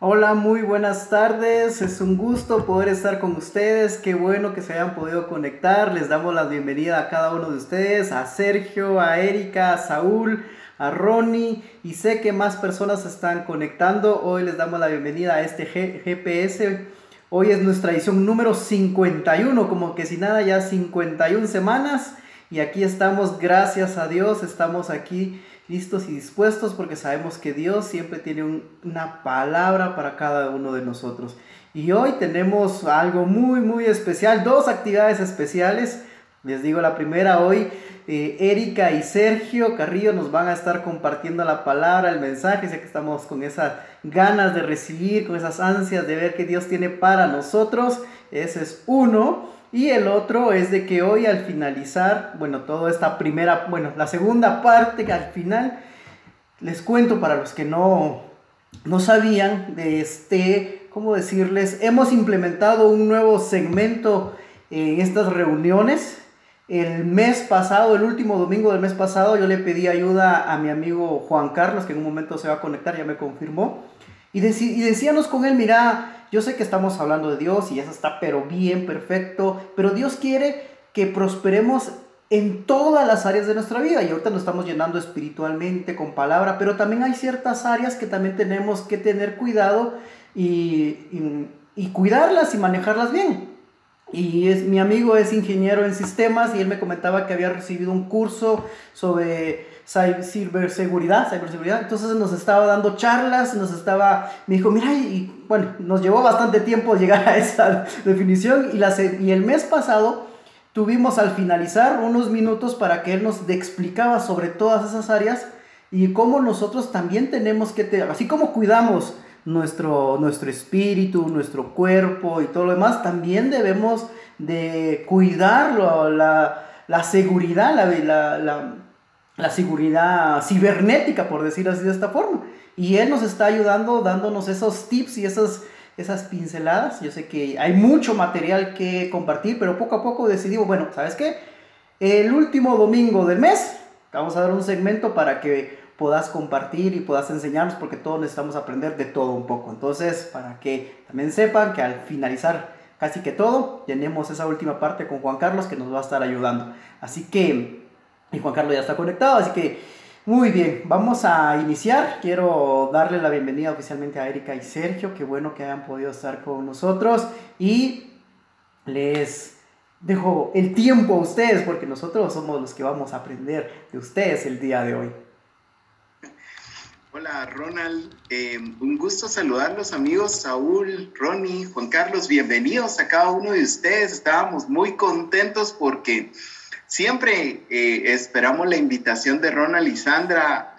Hola, muy buenas tardes. Es un gusto poder estar con ustedes. Qué bueno que se hayan podido conectar. Les damos la bienvenida a cada uno de ustedes, a Sergio, a Erika, a Saúl, a Ronnie y sé que más personas están conectando. Hoy les damos la bienvenida a este GPS. Hoy es nuestra edición número 51, como que si nada ya 51 semanas y aquí estamos, gracias a Dios, estamos aquí listos y dispuestos porque sabemos que Dios siempre tiene una palabra para cada uno de nosotros. Y hoy tenemos algo muy, muy especial, dos actividades especiales. Les digo la primera, hoy eh, Erika y Sergio Carrillo nos van a estar compartiendo la palabra, el mensaje, sé que estamos con esas ganas de recibir, con esas ansias de ver qué Dios tiene para nosotros. Ese es uno. Y el otro es de que hoy al finalizar, bueno, toda esta primera, bueno, la segunda parte al final, les cuento para los que no, no sabían, de este, ¿cómo decirles? Hemos implementado un nuevo segmento en estas reuniones. El mes pasado, el último domingo del mes pasado, yo le pedí ayuda a mi amigo Juan Carlos, que en un momento se va a conectar, ya me confirmó. Y, y decíamos con él, mira, yo sé que estamos hablando de Dios y eso está pero bien, perfecto, pero Dios quiere que prosperemos en todas las áreas de nuestra vida y ahorita nos estamos llenando espiritualmente con palabra, pero también hay ciertas áreas que también tenemos que tener cuidado y, y, cuidarlas y manejarlas bien. Y es, mi amigo es ingeniero en sistemas y él me comentaba que había recibido un curso sobre ciberseguridad, ciberseguridad. Entonces nos estaba dando charlas, nos estaba, me dijo, mira, y bueno, nos llevó bastante tiempo llegar a esa definición y, la, y el mes pasado tuvimos al finalizar unos minutos para que él nos explicaba sobre todas esas áreas y cómo nosotros también tenemos que, así como cuidamos nuestro, nuestro espíritu, nuestro cuerpo y todo lo demás, también debemos de cuidarlo, la, la seguridad, la, la la seguridad cibernética, por decir así de esta forma. Y él nos está ayudando, dándonos esos tips y esas, esas pinceladas. Yo sé que hay mucho material que compartir, pero poco a poco decidimos, bueno, ¿sabes qué? El último domingo del mes, vamos a dar un segmento para que puedas compartir y puedas enseñarnos, porque todos necesitamos aprender de todo un poco. Entonces, para que también sepan que al finalizar casi que todo, tenemos esa última parte con Juan Carlos que nos va a estar ayudando. Así que y Juan Carlos ya está conectado, así que muy bien, vamos a iniciar. Quiero darle la bienvenida oficialmente a Erika y Sergio, qué bueno que hayan podido estar con nosotros y les dejo el tiempo a ustedes porque nosotros somos los que vamos a aprender de ustedes el día de hoy. Hola Ronald, eh, un gusto saludarlos amigos Saúl, Ronnie, Juan Carlos, bienvenidos a cada uno de ustedes. Estábamos muy contentos porque Siempre eh, esperamos la invitación de Ronald y Sandra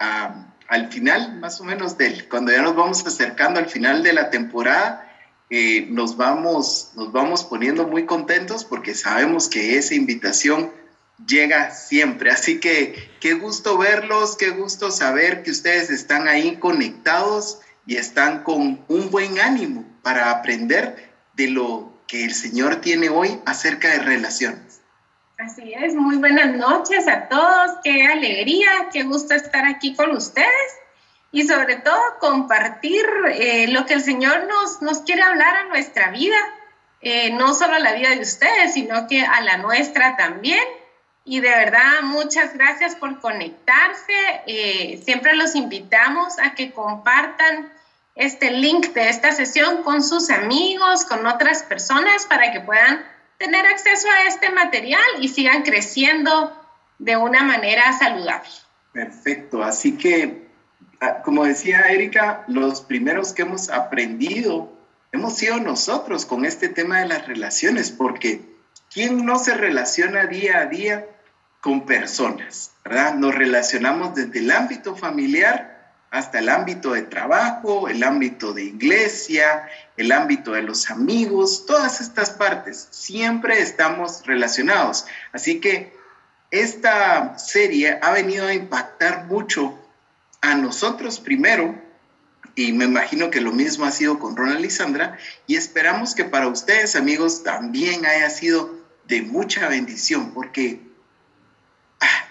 al final, más o menos, del, cuando ya nos vamos acercando al final de la temporada, eh, nos, vamos, nos vamos poniendo muy contentos porque sabemos que esa invitación llega siempre. Así que qué gusto verlos, qué gusto saber que ustedes están ahí conectados y están con un buen ánimo para aprender de lo que el Señor tiene hoy acerca de relaciones. Así es, muy buenas noches a todos, qué alegría, qué gusto estar aquí con ustedes y sobre todo compartir eh, lo que el Señor nos, nos quiere hablar a nuestra vida, eh, no solo a la vida de ustedes, sino que a la nuestra también. Y de verdad, muchas gracias por conectarse. Eh, siempre los invitamos a que compartan este link de esta sesión con sus amigos, con otras personas, para que puedan tener acceso a este material y sigan creciendo de una manera saludable. Perfecto, así que, ah, como decía Erika, los primeros que hemos aprendido hemos sido nosotros con este tema de las relaciones, porque ¿quién no se relaciona día a día con personas? ¿verdad? Nos relacionamos desde el ámbito familiar hasta el ámbito de trabajo, el ámbito de iglesia, el ámbito de los amigos, todas estas partes, siempre estamos relacionados. Así que esta serie ha venido a impactar mucho a nosotros primero, y me imagino que lo mismo ha sido con Ronald y y esperamos que para ustedes, amigos, también haya sido de mucha bendición, porque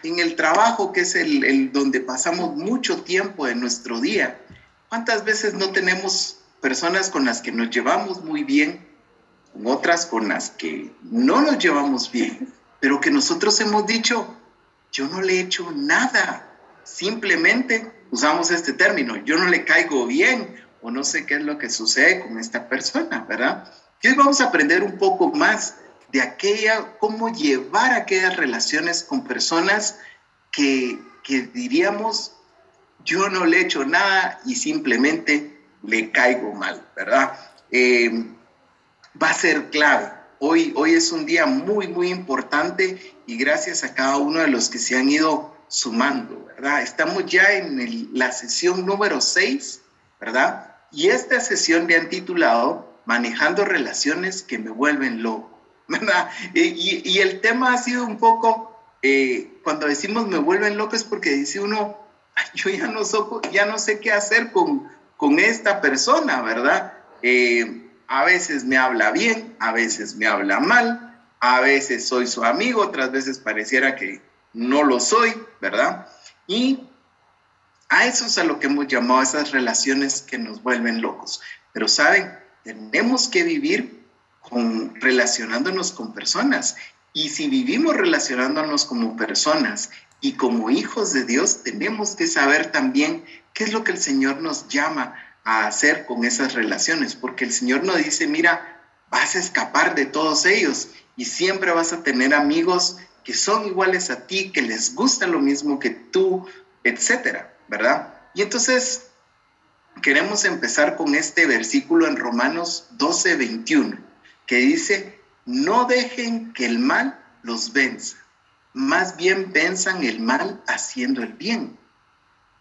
en el trabajo, que es el, donde pasamos mucho tiempo de nuestro día, ¿cuántas veces no tenemos personas con las que nos llevamos muy bien, con otras con las que no nos llevamos bien, pero que nosotros hemos dicho, yo no le he hecho nada, simplemente usamos este término, yo no le caigo bien o no sé qué es lo que sucede con esta persona, ¿verdad? Y hoy vamos a aprender un poco más de aquella, cómo llevar aquellas relaciones con personas que, que diríamos, yo no le he hecho nada y simplemente le caigo mal, ¿verdad? Eh, va a ser clave. Hoy, hoy es un día muy, muy importante y gracias a cada uno de los que se han ido sumando, ¿verdad? Estamos ya en la sesión número 6, ¿verdad? Y esta sesión le han titulado Manejando relaciones que me vuelven loco, ¿verdad? Y, el tema ha sido un poco, eh, cuando decimos me vuelven loco es porque dice uno, yo ya no, ya no sé qué hacer con, con esta persona, ¿verdad? Eh, a veces me habla bien, a veces me habla mal, a veces soy su amigo, otras veces pareciera que no lo soy, ¿verdad? Y a eso es a lo que hemos llamado esas relaciones que nos vuelven locos. Pero saben, tenemos que vivir con, relacionándonos con personas. Y si vivimos relacionándonos como personas y como hijos de Dios, tenemos que saber también qué es lo que el Señor nos llama a hacer con esas relaciones, porque el Señor nos dice, mira, vas a escapar de todos ellos y siempre vas a tener amigos que son iguales a ti, que les gusta lo mismo que tú, etcétera, ¿verdad? Y entonces queremos empezar con este versículo en Romanos 12, 21, que dice, no dejen que el mal los venza, más bien venzan el mal haciendo el bien.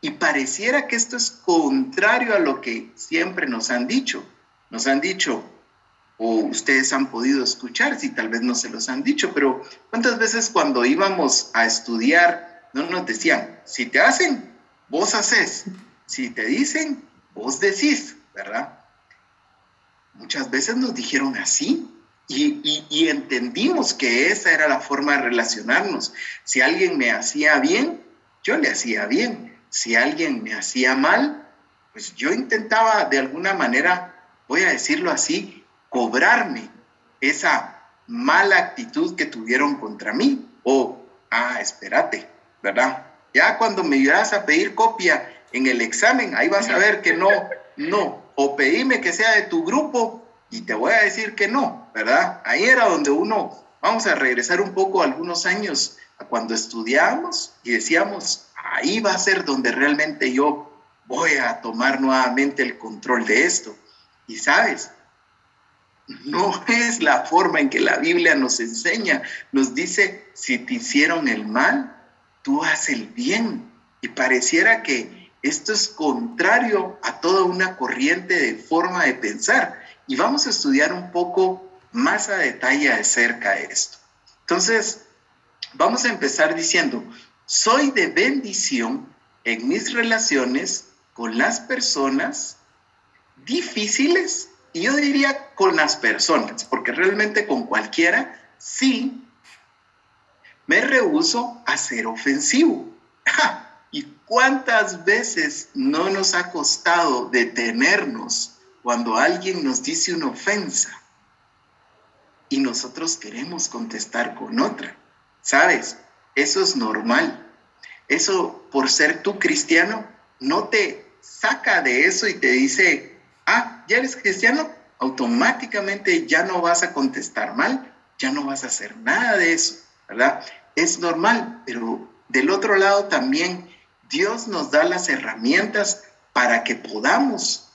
Y pareciera que esto es contrario a lo que siempre nos han dicho. Nos han dicho, o ustedes han podido escuchar, si tal vez no se los han dicho, pero ¿cuántas veces cuando íbamos a estudiar no nos decían, si te hacen, vos haces, si te dicen, vos decís, ¿verdad? Muchas veces nos dijeron así y, entendimos que esa era la forma de relacionarnos. Si alguien me hacía bien, yo le hacía bien si alguien me hacía mal, pues yo intentaba de alguna manera, voy a decirlo así, cobrarme esa mala actitud que tuvieron contra mí. O, ah, espérate, ¿verdad? Ya cuando me ibas a pedir copia en el examen, ahí vas a ver que no, no. O pedime que sea de tu grupo y te voy a decir que no, ¿verdad? Ahí era donde uno, vamos a regresar un poco algunos años a cuando estudiábamos y decíamos, ahí va a ser donde realmente yo voy a tomar nuevamente el control de esto. Y sabes, no es la forma en que la Biblia nos enseña. Nos dice, si te hicieron el mal, tú haz el bien. Y pareciera que esto es contrario a toda una corriente de forma de pensar. Y vamos a estudiar un poco más a detalle acerca de esto. Entonces, vamos a empezar diciendo, soy de bendición en mis relaciones con las personas difíciles y yo diría con las personas, porque realmente con cualquiera sí me rehuso a ser ofensivo. ¿Y cuántas veces no nos ha costado detenernos cuando alguien nos dice una ofensa y nosotros queremos contestar con otra? ¿Sabes? Eso es normal. Eso, por ser tú cristiano, no te saca de eso y te dice, ah, ya eres cristiano, automáticamente ya no vas a contestar mal, ya no vas a hacer nada de eso, ¿verdad? Es normal, pero del otro lado también Dios nos da las herramientas para que podamos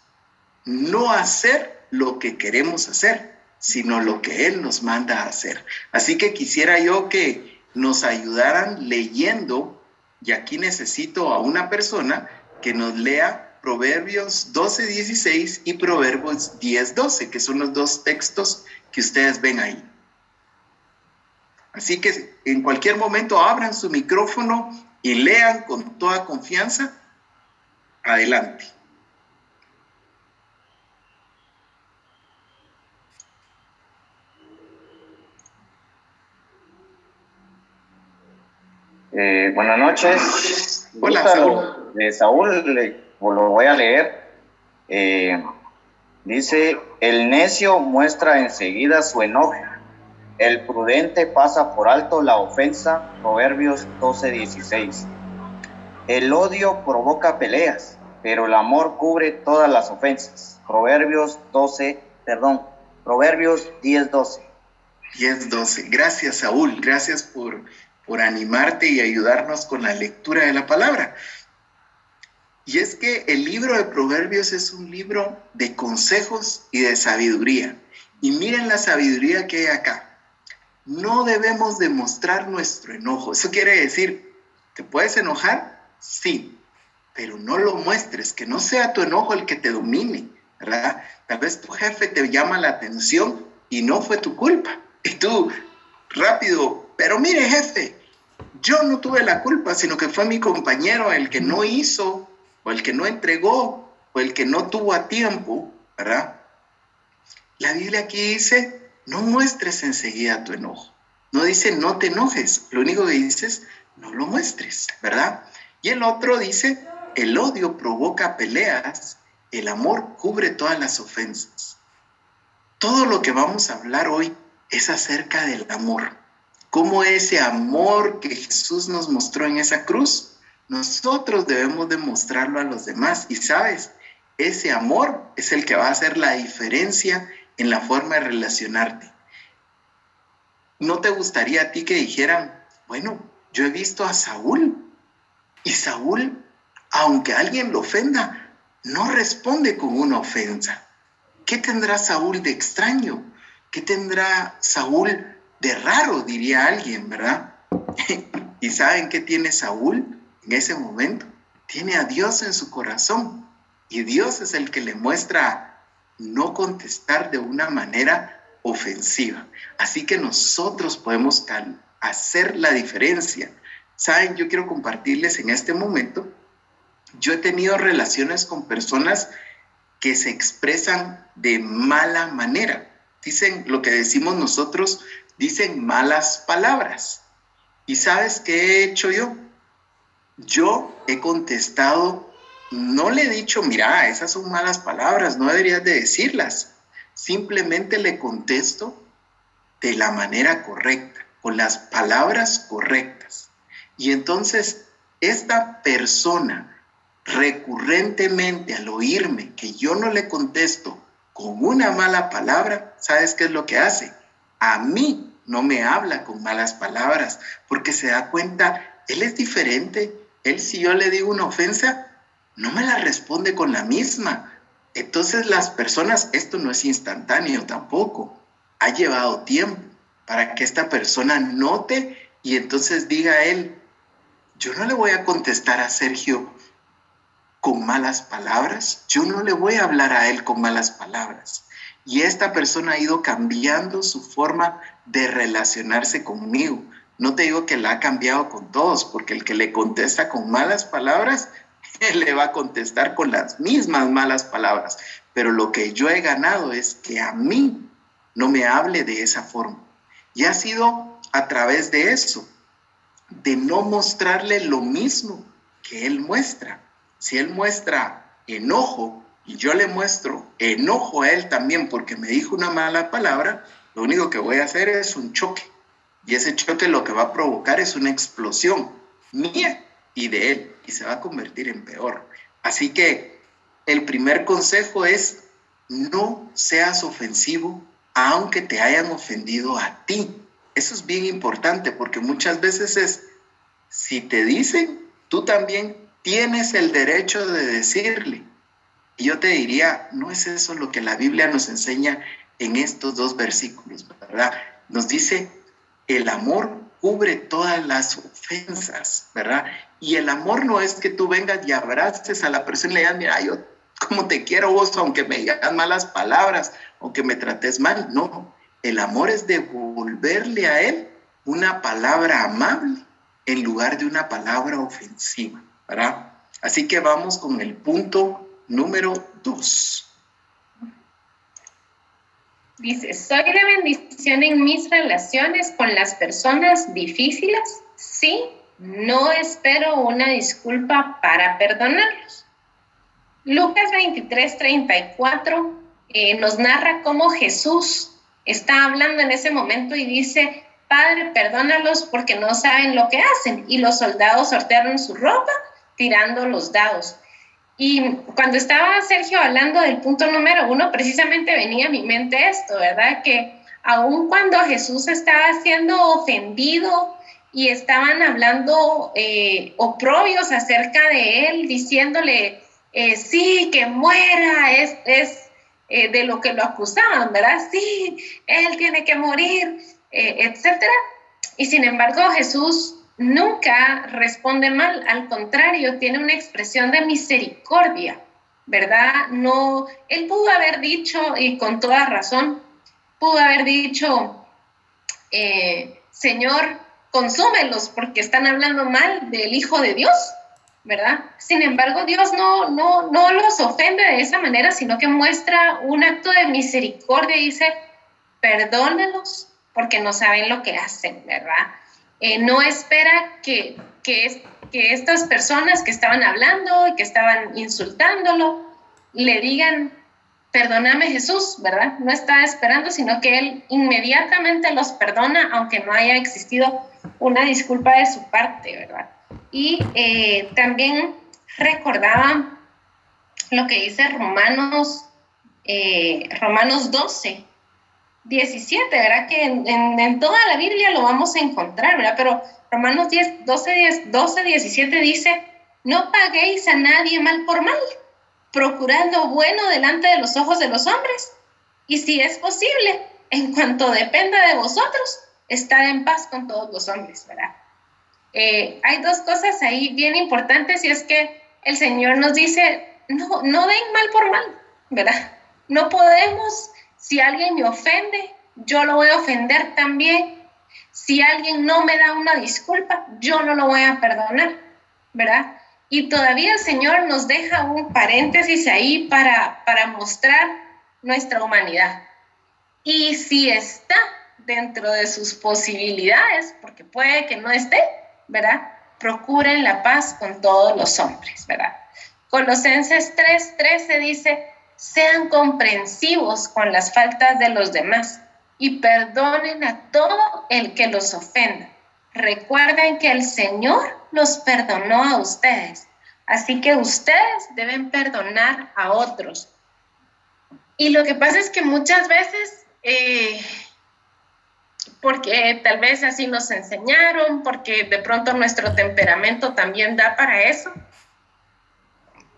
no hacer lo que queremos hacer, sino lo que Él nos manda a hacer. Así que quisiera yo que nos ayudaran leyendo, y aquí necesito a una persona que nos lea Proverbios 12, 16 y Proverbios 10, 12, que son los dos textos que ustedes ven ahí. Así que en cualquier momento abran su micrófono y lean con toda confianza. Adelante. Eh, buenas noches. Hola, Saúl. De Saúl, lo voy a leer. Eh, Dice, el necio muestra enseguida su enojo, el prudente pasa por alto la ofensa, Proverbios 12, 16. El odio provoca peleas, pero el amor cubre todas las ofensas, Proverbios 12, perdón, Proverbios 10, 12. 10, 12. Gracias, Saúl, gracias por, por animarte y ayudarnos con la lectura de la palabra. Y es que el libro de Proverbios es un libro de consejos y de sabiduría. Y miren la sabiduría que hay acá. No debemos demostrar nuestro enojo. Eso quiere decir, ¿te puedes enojar? Sí, pero no lo muestres, que no sea tu enojo el que te domine, ¿verdad? Tal vez tu jefe te llama la atención y no fue tu culpa. Y tú, rápido, pero mire jefe, yo no tuve la culpa, sino que fue mi compañero el que no hizo o el que no entregó, o el que no tuvo a tiempo, ¿verdad? La Biblia aquí dice, no muestres enseguida tu enojo. No dice, no te enojes. Lo único que dice es, no lo muestres, ¿verdad? Y el otro dice, el odio provoca peleas, el amor cubre todas las ofensas. Todo lo que vamos a hablar hoy es acerca del amor. Cómo ese amor que Jesús nos mostró en esa cruz nosotros debemos demostrarlo a los demás. Y sabes, ese amor es el que va a hacer la diferencia en la forma de relacionarte. ¿No te gustaría a ti que dijeran, bueno, yo he visto a Saúl y Saúl, aunque alguien lo ofenda, no responde con una ofensa? ¿Qué tendrá Saúl de extraño? ¿Qué tendrá Saúl de raro, diría alguien, verdad? ¿Y saben qué tiene Saúl? en ese momento tiene a Dios en su corazón y Dios es el que le muestra no contestar de una manera ofensiva. Así que nosotros podemos hacer la diferencia. Saben, yo quiero compartirles en este momento, yo he tenido relaciones con personas que se expresan de mala manera. Dicen lo que decimos nosotros, dicen malas palabras. ¿Y sabes qué he hecho yo? yo he contestado, no le he dicho, mira, esas son malas palabras, no deberías de decirlas. Simplemente le contesto de la manera correcta, con las palabras correctas. Y entonces esta persona recurrentemente al oírme que yo no le contesto con una mala palabra, ¿sabes qué es lo que hace? A mí no me habla con malas palabras porque se da cuenta, él es diferente, él si yo le digo una ofensa, no me la responde con la misma. Entonces las personas, esto no es instantáneo tampoco, ha llevado tiempo para que esta persona note y entonces diga a él, yo no le voy a contestar a Sergio con malas palabras, yo no le voy a hablar a él con malas palabras. Y esta persona ha ido cambiando su forma de relacionarse conmigo. No te digo que la ha cambiado con todos, porque el que le contesta con malas palabras, le va a contestar con las mismas malas palabras. Pero lo que yo he ganado es que a mí no me hable de esa forma. Y ha sido a través de eso, de no mostrarle lo mismo que él muestra. Si él muestra enojo y yo le muestro enojo a él también porque me dijo una mala palabra, lo único que voy a hacer es un choque. Y ese choque lo que va a provocar es una explosión mía y de él, y se va a convertir en peor. Así que el primer consejo es no seas ofensivo aunque te hayan ofendido a ti. Eso es bien importante porque muchas veces es, si te dicen, tú también tienes el derecho de decirle. Y yo te diría, no es eso lo que la Biblia nos enseña en estos dos versículos, ¿verdad? Nos dice, el amor cubre todas las ofensas, ¿verdad? Y el amor no es que tú vengas y abraces a la persona y le digas, mira, yo como te quiero vos, aunque me digas malas palabras, aunque me trates mal. No, el amor es devolverle a él una palabra amable en lugar de una palabra ofensiva, ¿verdad? Así que vamos con el punto número dos. Dice, ¿soy de bendición en mis relaciones con las personas difíciles? Sí, no espero una disculpa para perdonarlos. Lucas 23, 34 eh, nos narra cómo Jesús está hablando en ese momento y dice, Padre, perdónalos porque no saben lo que hacen. Y los soldados sortearon su ropa tirando los dados. Y cuando estaba Sergio hablando del punto número uno, precisamente venía a mi mente esto, ¿verdad? Que aun cuando Jesús estaba siendo ofendido y estaban hablando eh, oprobios acerca de él, diciéndole, eh, sí, que muera, es, es eh, de lo que lo acusaban, ¿verdad? Sí, él tiene que morir, etcétera. Y sin embargo, Jesús nunca responde mal, al contrario, tiene una expresión de misericordia, ¿verdad? No, él pudo haber dicho, y con toda razón, pudo haber dicho, Señor, consúmelos porque están hablando mal del Hijo de Dios, ¿verdad? Sin embargo, Dios no, no, no los ofende de esa manera, sino que muestra un acto de misericordia y dice, perdónelos porque no saben lo que hacen, ¿verdad? Eh, no espera que, que, que estas personas que estaban hablando y que estaban insultándolo le digan, perdóname Jesús, ¿verdad? No está esperando, sino que Él inmediatamente los perdona, aunque no haya existido una disculpa de su parte, ¿verdad? Y eh, también recordaba lo que dice Romanos, eh, Romanos 12, 17, ¿verdad? Que en, toda la Biblia lo vamos a encontrar, ¿verdad? Pero Romanos 10, 12, 12, 17 dice, no paguéis a nadie mal por mal, procurad lo bueno delante de los ojos de los hombres. Y si es posible, en cuanto dependa de vosotros, estad en paz con todos los hombres, ¿verdad? Eh, hay dos cosas ahí bien importantes y es que el Señor nos dice, no, no den mal por mal, ¿verdad? No podemos, si alguien me ofende, yo lo voy a ofender también. Si alguien no me da una disculpa, yo no lo voy a perdonar, ¿verdad? Y todavía el Señor nos deja un paréntesis ahí para, para mostrar nuestra humanidad. Y si está dentro de sus posibilidades, porque puede que no esté, ¿verdad? Procuren la paz con todos los hombres, ¿verdad? Colosenses 3:13 dice, sean comprensivos con las faltas de los demás y perdonen a todo el que los ofenda. Recuerden que el Señor los perdonó a ustedes, así que ustedes deben perdonar a otros. Y lo que pasa es que muchas veces eh, porque tal vez así nos enseñaron, porque de pronto nuestro temperamento también da para eso.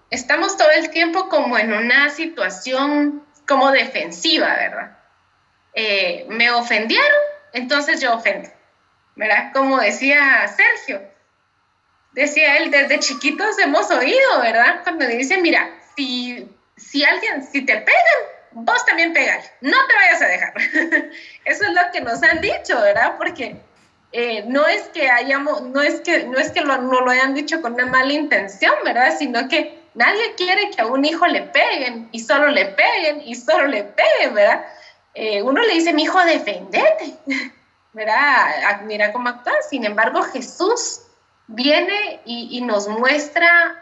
Estamos todo el tiempo como en una situación como defensiva, ¿verdad? Eh, me ofendieron, entonces yo ofendo, ¿verdad? Como decía Sergio, decía él, desde chiquitos hemos oído, ¿verdad? Cuando dice, mira, si, si alguien, si te pegan, vos también pegale, no te vayas a dejar. Eso es lo que nos han dicho, ¿verdad? Porque eh, no es que hayamos, no es que, no es que lo, no lo hayan dicho con una mala intención, ¿verdad? Sino que nadie quiere que a un hijo le peguen y solo le peguen y solo le peguen, ¿verdad? Eh, uno le dice, mi hijo, defendete, ¿verdad? Ah, mira cómo actúa. Sin embargo, Jesús viene y, y nos muestra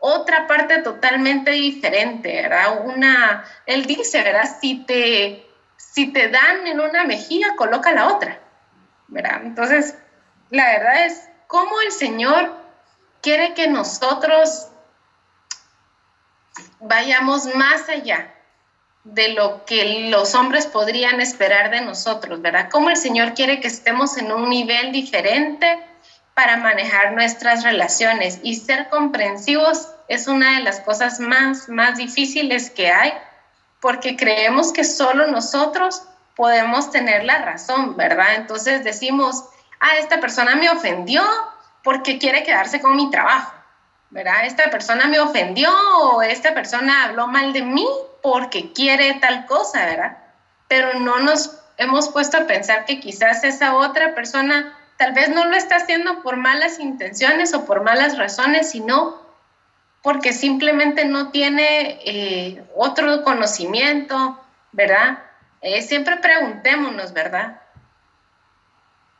otra parte totalmente diferente, ¿verdad? Una, él dice, ¿verdad? Si te, si te dan en una mejilla, coloca la otra, ¿verdad? Entonces, la verdad es cómo el Señor quiere que nosotros vayamos más allá de lo que los hombres podrían esperar de nosotros, ¿verdad? Cómo el Señor quiere que estemos en un nivel diferente para manejar nuestras relaciones y ser comprensivos es una de las cosas más, más difíciles que hay, porque creemos que solo nosotros podemos tener la razón, ¿verdad? Entonces decimos, ah, esta persona me ofendió porque quiere quedarse con mi trabajo, ¿verdad? Esta persona me ofendió o esta persona habló mal de mí porque quiere tal cosa, ¿verdad? Pero no nos hemos puesto a pensar que quizás esa otra persona tal vez no lo está haciendo por malas intenciones o por malas razones, sino porque simplemente no tiene eh, otro conocimiento, ¿verdad? Eh, siempre preguntémonos, ¿verdad?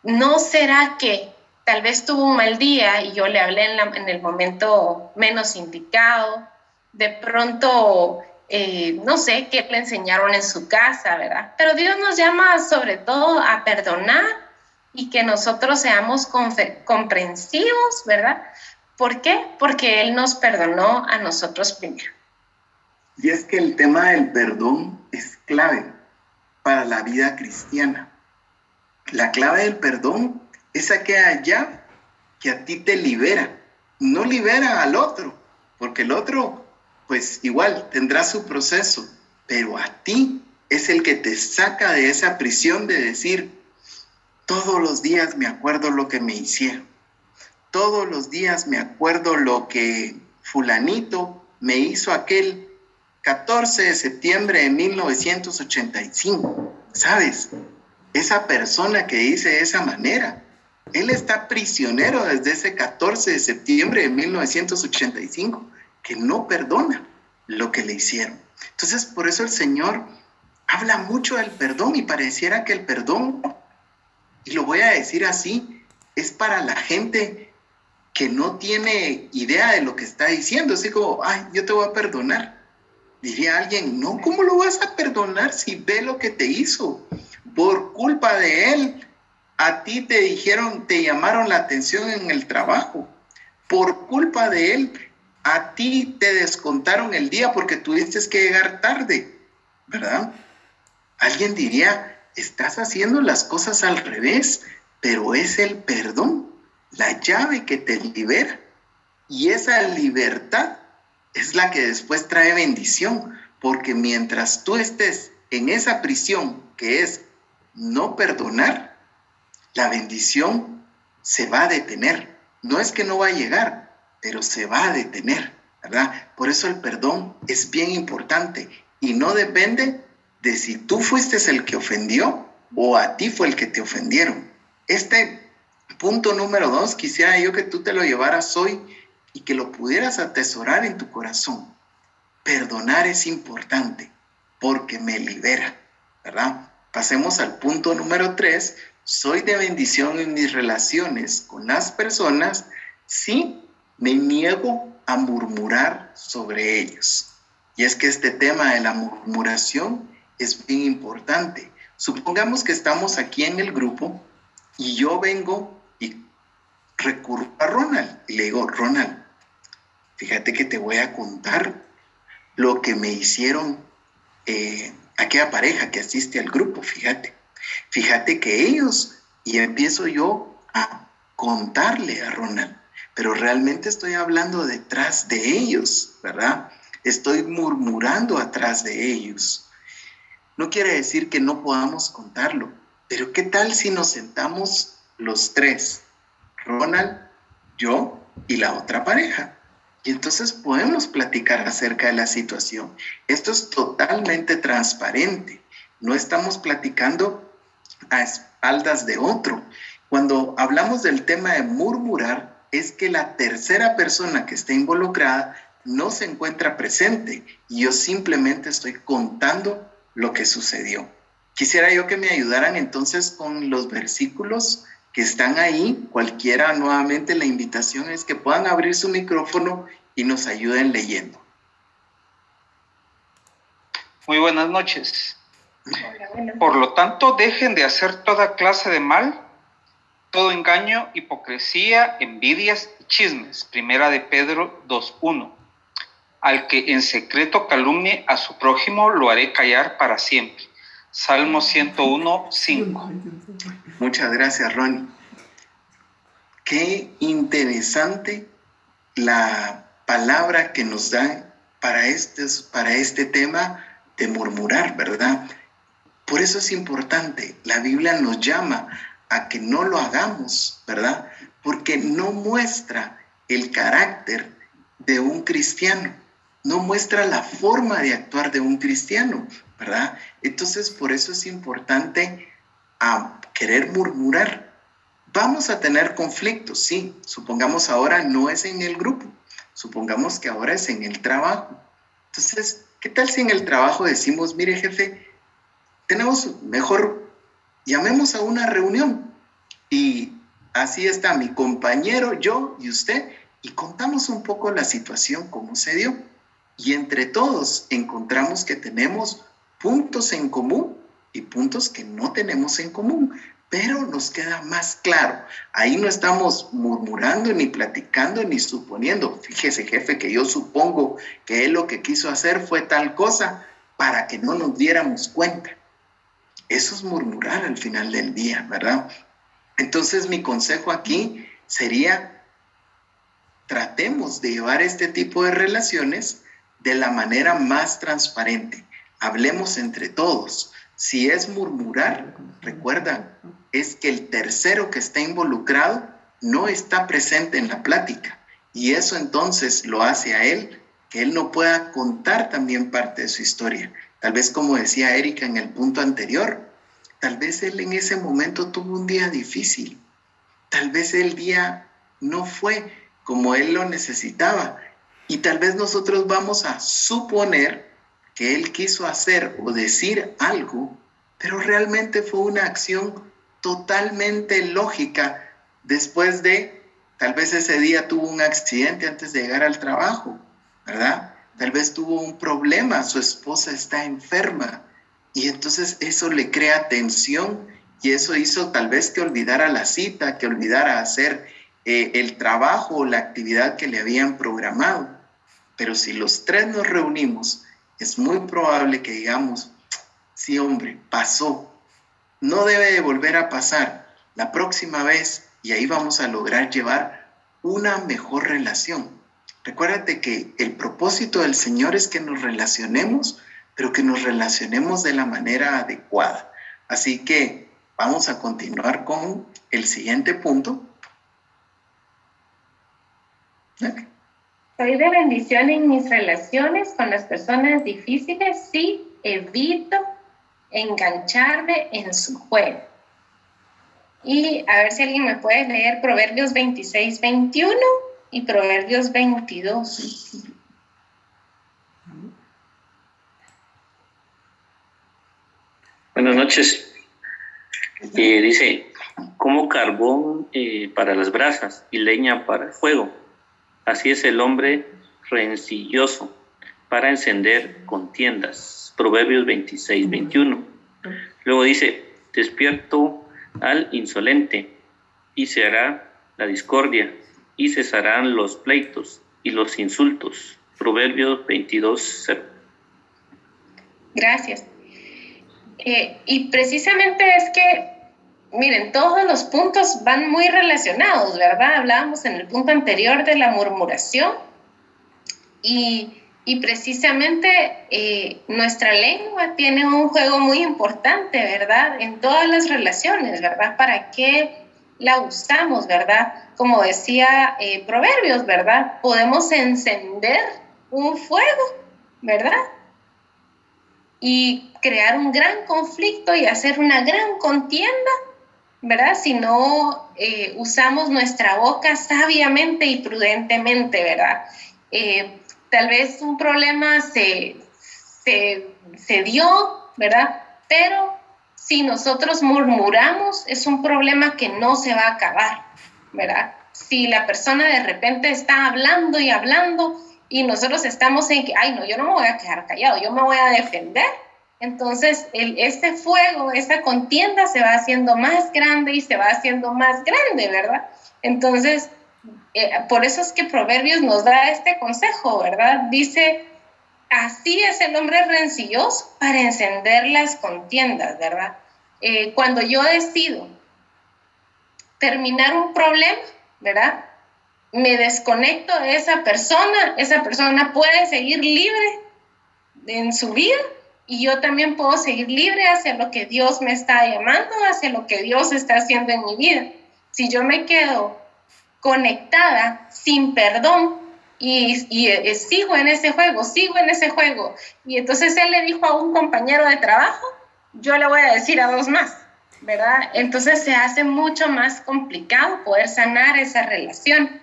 ¿No será que tal vez tuvo un mal día y yo le hablé en, el momento menos indicado? De pronto eh, no sé qué le enseñaron en su casa, ¿verdad? Pero Dios nos llama sobre todo a perdonar y que nosotros seamos comprensivos, ¿verdad? ¿Por qué? Porque Él nos perdonó a nosotros primero. Y es que el tema del perdón es clave para la vida cristiana. La clave del perdón es aquella que a ti te libera, no libera al otro, porque el otro, pues igual, tendrá su proceso, pero a ti es el que te saca de esa prisión de decir, todos los días me acuerdo lo que me hicieron, todos los días me acuerdo lo que fulanito me hizo aquel 14 de septiembre de 1985, ¿sabes? Esa persona que dice de esa manera, él está prisionero desde ese 14 de septiembre de 1985, que no perdona lo que le hicieron. Entonces, por eso el Señor habla mucho del perdón y pareciera que el perdón, y lo voy a decir así, es para la gente que no tiene idea de lo que está diciendo. Así como, ay, yo te voy a perdonar. Diría alguien, no, ¿cómo lo vas a perdonar si ve lo que te hizo? Por culpa de él, a ti te dijeron, te llamaron la atención en el trabajo. Por culpa de él, a ti te descontaron el día porque tuviste que llegar tarde, ¿verdad? Alguien diría, estás haciendo las cosas al revés, pero es el perdón, la llave que te libera. Y esa libertad es la que después trae bendición, porque mientras tú estés en esa prisión que es no perdonar, la bendición se va a detener. No es que no va a llegar, pero se va a detener, ¿verdad? Por eso el perdón es bien importante y no depende de si tú fuiste el que ofendió o a ti fue el que te ofendieron. Este punto número dos, quisiera yo que tú te lo llevaras hoy y que lo pudieras atesorar en tu corazón. Perdonar es importante porque me libera, ¿verdad? Pasemos al punto número tres, soy de bendición en mis relaciones con las personas si me niego a murmurar sobre ellos. Y es que este tema de la murmuración es bien importante. Supongamos que estamos aquí en el grupo y yo vengo y recurro a Ronald y le digo, Ronald, fíjate que te voy a contar lo que me hicieron eh, aquella pareja que asiste al grupo, fíjate. Fíjate que ellos, y empiezo yo a contarle a Ronald, pero realmente estoy hablando detrás de ellos, ¿verdad? Estoy murmurando atrás de ellos. No quiere decir que no podamos contarlo, pero ¿qué tal si nos sentamos los tres? Ronald, yo y la otra pareja. Y entonces podemos platicar acerca de la situación. Esto es totalmente transparente. No estamos platicando a espaldas de otro. Cuando hablamos del tema de murmurar, es que la tercera persona que está involucrada no se encuentra presente y yo simplemente estoy contando lo que sucedió. Quisiera yo que me ayudaran entonces con los versículos que están ahí. Cualquiera, nuevamente, la invitación es que puedan abrir su micrófono y nos ayuden leyendo. Muy buenas noches. Por lo tanto, dejen de hacer toda clase de mal, todo engaño, hipocresía, envidias y chismes. Primera de Pedro 2.1. Al que en secreto calumnie a su prójimo, lo haré callar para siempre. Salmo 101.5. Muchas gracias, Ronnie. Qué interesante la palabra que nos da para este, para este tema de murmurar, ¿verdad? Por eso es importante, la Biblia nos llama a que no lo hagamos, ¿verdad? Porque no muestra el carácter de un cristiano, no muestra la forma de actuar de un cristiano, ¿verdad? Entonces, por eso es importante a querer murmurar. Vamos a tener conflictos, sí. Supongamos ahora no es en el grupo, supongamos que ahora es en el trabajo. Entonces, ¿qué tal si en el trabajo decimos, mire jefe, tenemos mejor, llamemos a una reunión y así está mi compañero, yo y usted y contamos un poco la situación, cómo se dio. y entre todos encontramos que tenemos puntos en común y puntos que no tenemos en común, pero nos queda más claro. Ahí no estamos murmurando, ni platicando, ni suponiendo. Fíjese, jefe, que yo supongo que él lo que quiso hacer fue tal cosa para que no nos diéramos cuenta. Eso es murmurar al final del día, ¿verdad? Entonces mi consejo aquí sería, tratemos de llevar este tipo de relaciones de la manera más transparente. Hablemos entre todos. Si es murmurar, recuerda, es que el tercero que está involucrado no está presente en la plática. Y eso entonces lo hace a él que él no pueda contar también parte de su historia. Tal vez como decía Erika en el punto anterior, tal vez él en ese momento tuvo un día difícil. Tal vez el día no fue como él lo necesitaba y tal vez nosotros vamos a suponer que él quiso hacer o decir algo, pero realmente fue una acción totalmente lógica después de, tal vez ese día tuvo un accidente antes de llegar al trabajo, ¿verdad? Tal vez tuvo un problema, su esposa está enferma y entonces eso le crea tensión y eso hizo tal vez que olvidara la cita, que olvidara hacer eh, el trabajo o la actividad que le habían programado. Pero si los tres nos reunimos, es muy probable que digamos, sí hombre, pasó. No debe de volver a pasar la próxima vez y ahí vamos a lograr llevar una mejor relación. Recuérdate que el propósito del Señor es que nos relacionemos, pero que nos relacionemos de la manera adecuada. Así que vamos a continuar con el siguiente punto. Soy de bendición en mis relaciones con las personas difíciles si evito engancharme en su juego. Y a ver si alguien me puede leer Proverbios 26, 21 y Proverbios 22. Buenas noches. Eh, dice, como carbón eh, para las brasas y leña para el fuego Así es el hombre rencilloso para encender contiendas. Proverbios 26, 21. Luego dice, despierto al insolente y se hará la discordia y cesarán los pleitos y los insultos. Proverbios 22, 0. Gracias. Eh, y precisamente es que miren, todos los puntos van muy relacionados, ¿verdad? Hablábamos en el punto anterior de la murmuración y, precisamente eh, nuestra lengua tiene un juego muy importante, ¿verdad? En todas las relaciones, ¿verdad? ¿Para qué la usamos, ¿verdad? Como decía eh, Proverbios, ¿verdad? Podemos encender un fuego, ¿verdad? Y crear un gran conflicto y hacer una gran contienda ¿verdad? Si no eh, usamos nuestra boca sabiamente y prudentemente, ¿verdad? Eh, tal vez un problema se, se, dio, ¿verdad? Pero si nosotros murmuramos, es un problema que no se va a acabar, ¿verdad? Si la persona de repente está hablando y hablando y nosotros estamos en que, ay, no, yo no me voy a quedar callado, yo me voy a defender, entonces, el, este fuego, esta contienda se va haciendo más grande y se va haciendo más grande, ¿verdad? Entonces, eh, por eso es que Proverbios nos da este consejo, ¿verdad? Dice, así es el hombre rencilloso para encender las contiendas, ¿verdad? Eh, cuando yo decido terminar un problema, ¿verdad? Me desconecto de esa persona, esa persona puede seguir libre en su vida y yo también puedo seguir libre hacia lo que Dios me está llamando, hacia lo que Dios está haciendo en mi vida. Si yo me quedo conectada sin perdón y, y, eh, sigo en ese juego, sigo en ese juego, y entonces él le dijo a un compañero de trabajo, yo le voy a decir a dos más, ¿verdad? Entonces se hace mucho más complicado poder sanar esa relación.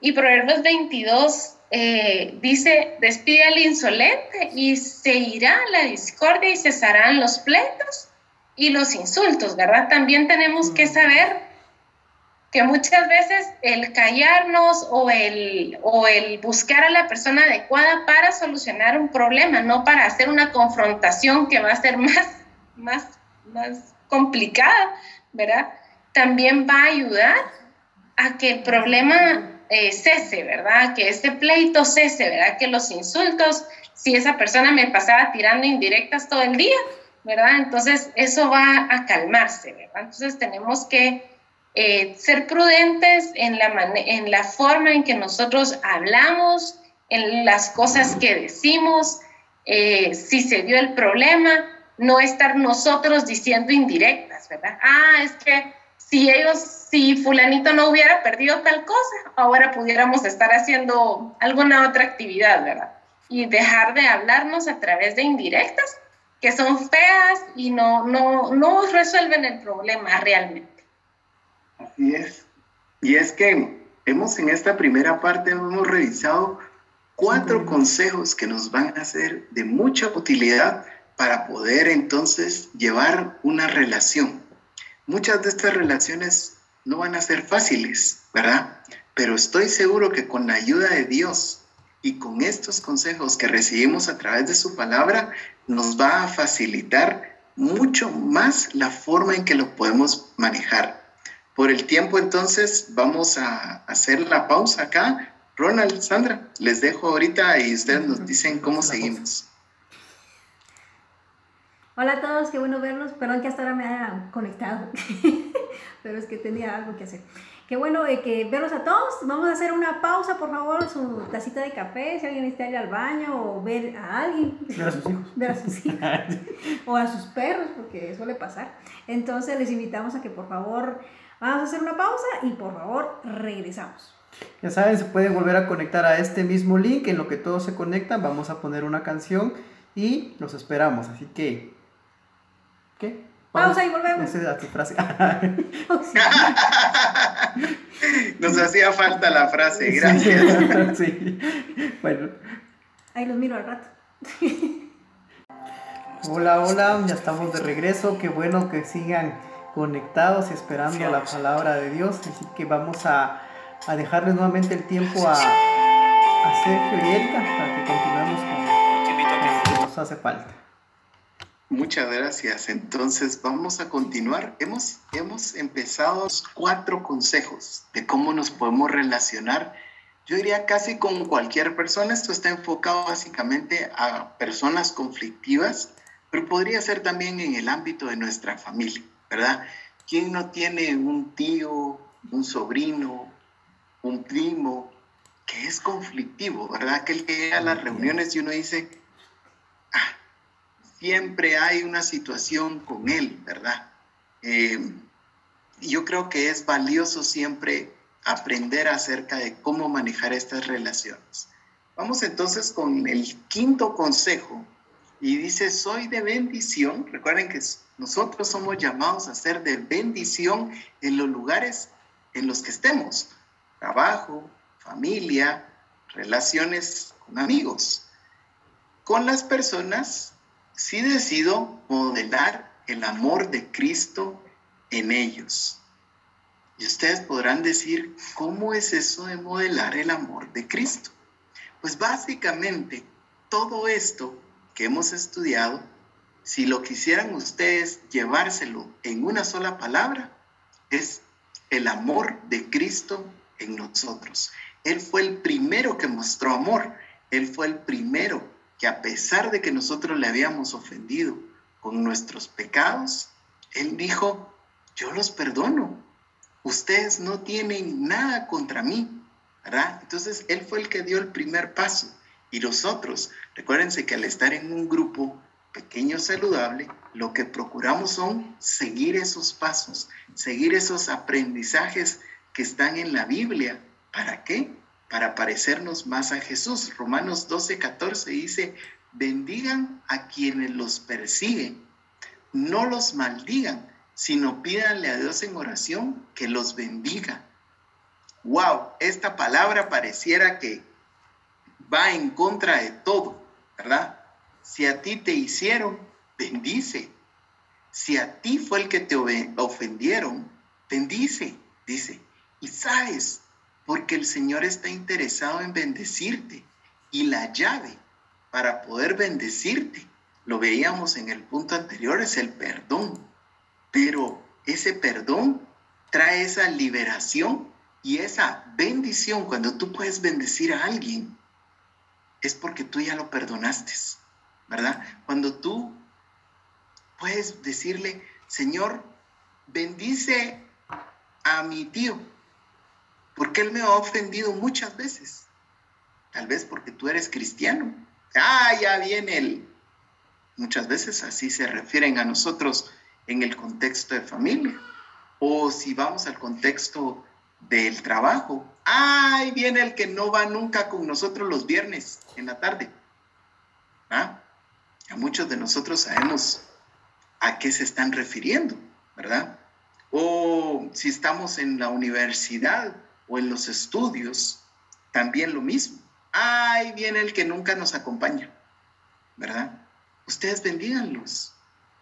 Y Proverbios 22 eh, dice, despide al insolente y se irá la discordia y cesarán los pleitos y los insultos, ¿verdad? También tenemos que saber que muchas veces el callarnos o el, o el buscar a la persona adecuada para solucionar un problema, no para hacer una confrontación que va a ser más, más, más complicada, ¿verdad? También va a ayudar a que el problema eh, cese, ¿verdad? Que ese pleito cese, ¿verdad? Que los insultos, si esa persona me pasaba tirando indirectas todo el día, ¿verdad? Entonces eso va a calmarse, ¿verdad? Entonces tenemos que eh, ser prudentes en la, forma en que nosotros hablamos, en las cosas que decimos, eh, si se dio el problema, no estar nosotros diciendo indirectas, ¿verdad? Ah, es que si ellos, si fulanito no hubiera perdido tal cosa, ahora pudiéramos estar haciendo alguna otra actividad, ¿verdad? Y dejar de hablarnos a través de indirectas que son feas y no, no, no resuelven el problema realmente. Así es. Y es que hemos en esta primera parte hemos revisado cuatro consejos que nos van a ser de mucha utilidad para poder entonces llevar una relación. Muchas de estas relaciones no van a ser fáciles, ¿verdad? Pero estoy seguro que con la ayuda de Dios y con estos consejos que recibimos a través de su palabra, nos va a facilitar mucho más la forma en que lo podemos manejar. Por el tiempo entonces vamos a hacer la pausa acá. Ronald, Sandra, les dejo ahorita y ustedes nos dicen cómo seguimos. Hola a todos, qué bueno verlos. Perdón que hasta ahora me haya conectado, pero es que tenía algo que hacer. Qué bueno eh, que verlos a todos. Vamos a hacer una pausa, por favor, su tacita de café, si alguien está ir al baño o ver a alguien. Ver a sus hijos. Ver a sus hijos. o a sus perros, porque suele pasar. Entonces les invitamos a que por favor Vamos a hacer una pausa y por favor regresamos. Ya saben, se pueden volver a conectar a este mismo link. En lo que todos se conectan, vamos a poner una canción y los esperamos. Así que. ¿Qué? Pausa y volvemos. Esa es tu frase. Nos hacía falta la frase, gracias. Sí, Bueno. Ahí los miro al rato. Hola, hola, ya estamos de regreso. Qué bueno que sigan conectados y esperando la palabra de Dios. Así que vamos a, a dejarles nuevamente el tiempo a, a Sergio y Erika para que continuemos con, lo que nos hace falta. Muchas gracias. Entonces vamos a continuar. Hemos, hemos empezado cuatro consejos de cómo nos podemos relacionar. Yo diría casi con cualquier persona. Esto está enfocado básicamente a personas conflictivas, pero podría ser también en el ámbito de nuestra familia. ¿Verdad? ¿Quién no tiene un tío, un sobrino, un primo que es conflictivo, ¿verdad? Que él llega a las reuniones y uno dice, ah, siempre hay una situación con él, ¿verdad? Eh, yo creo que es valioso siempre aprender acerca de cómo manejar estas relaciones. Vamos entonces con el quinto consejo y dice, soy de bendición. Recuerden que nosotros somos llamados a ser de bendición en los lugares en los que estemos. Trabajo, familia, relaciones con amigos. Con las personas, sí decido modelar el amor de Cristo en ellos. Y ustedes podrán decir, ¿cómo es eso de modelar el amor de Cristo? Pues básicamente todo esto que hemos estudiado, si lo quisieran ustedes llevárselo en una sola palabra, es el amor de Cristo en nosotros. Él fue el primero que mostró amor. Él fue el primero que a pesar de que nosotros le habíamos ofendido con nuestros pecados, Él dijo, yo los perdono. Ustedes no tienen nada contra mí. ¿verdad? Entonces, Él fue el que dio el primer paso. Y nosotros, recuérdense que al estar en un grupo pequeño saludable, lo que procuramos son seguir esos pasos, seguir esos aprendizajes que están en la Biblia. ¿Para qué? Para parecernos más a Jesús. Romanos 12, 14 dice, bendigan a quienes los persiguen, no los maldigan, sino pídanle a Dios en oración que los bendiga. Wow, esta palabra pareciera que va en contra de todo, ¿verdad? Si a ti te hicieron, bendice. Si a ti fue el que te ofendieron, bendice, dice. Y sabes, porque el Señor está interesado en bendecirte. Y la llave para poder bendecirte, lo veíamos en el punto anterior, es el perdón. Pero ese perdón trae esa liberación y esa bendición. Cuando tú puedes bendecir a alguien, es porque tú ya lo perdonaste, ¿verdad? Cuando tú puedes decirle, Señor, bendice a mi tío, porque él me ha ofendido muchas veces. Tal vez porque tú eres cristiano. Ah, ya viene él. Muchas veces así se refieren a nosotros en el contexto de familia. O si vamos al contexto del trabajo. Ay, viene el que no va nunca con nosotros los viernes en la tarde. ¿Ah? A muchos de nosotros sabemos a qué se están refiriendo, ¿verdad? O si estamos en la universidad o en los estudios, también lo mismo. Ay, viene el que nunca nos acompaña, ¿verdad? Ustedes bendíganlos,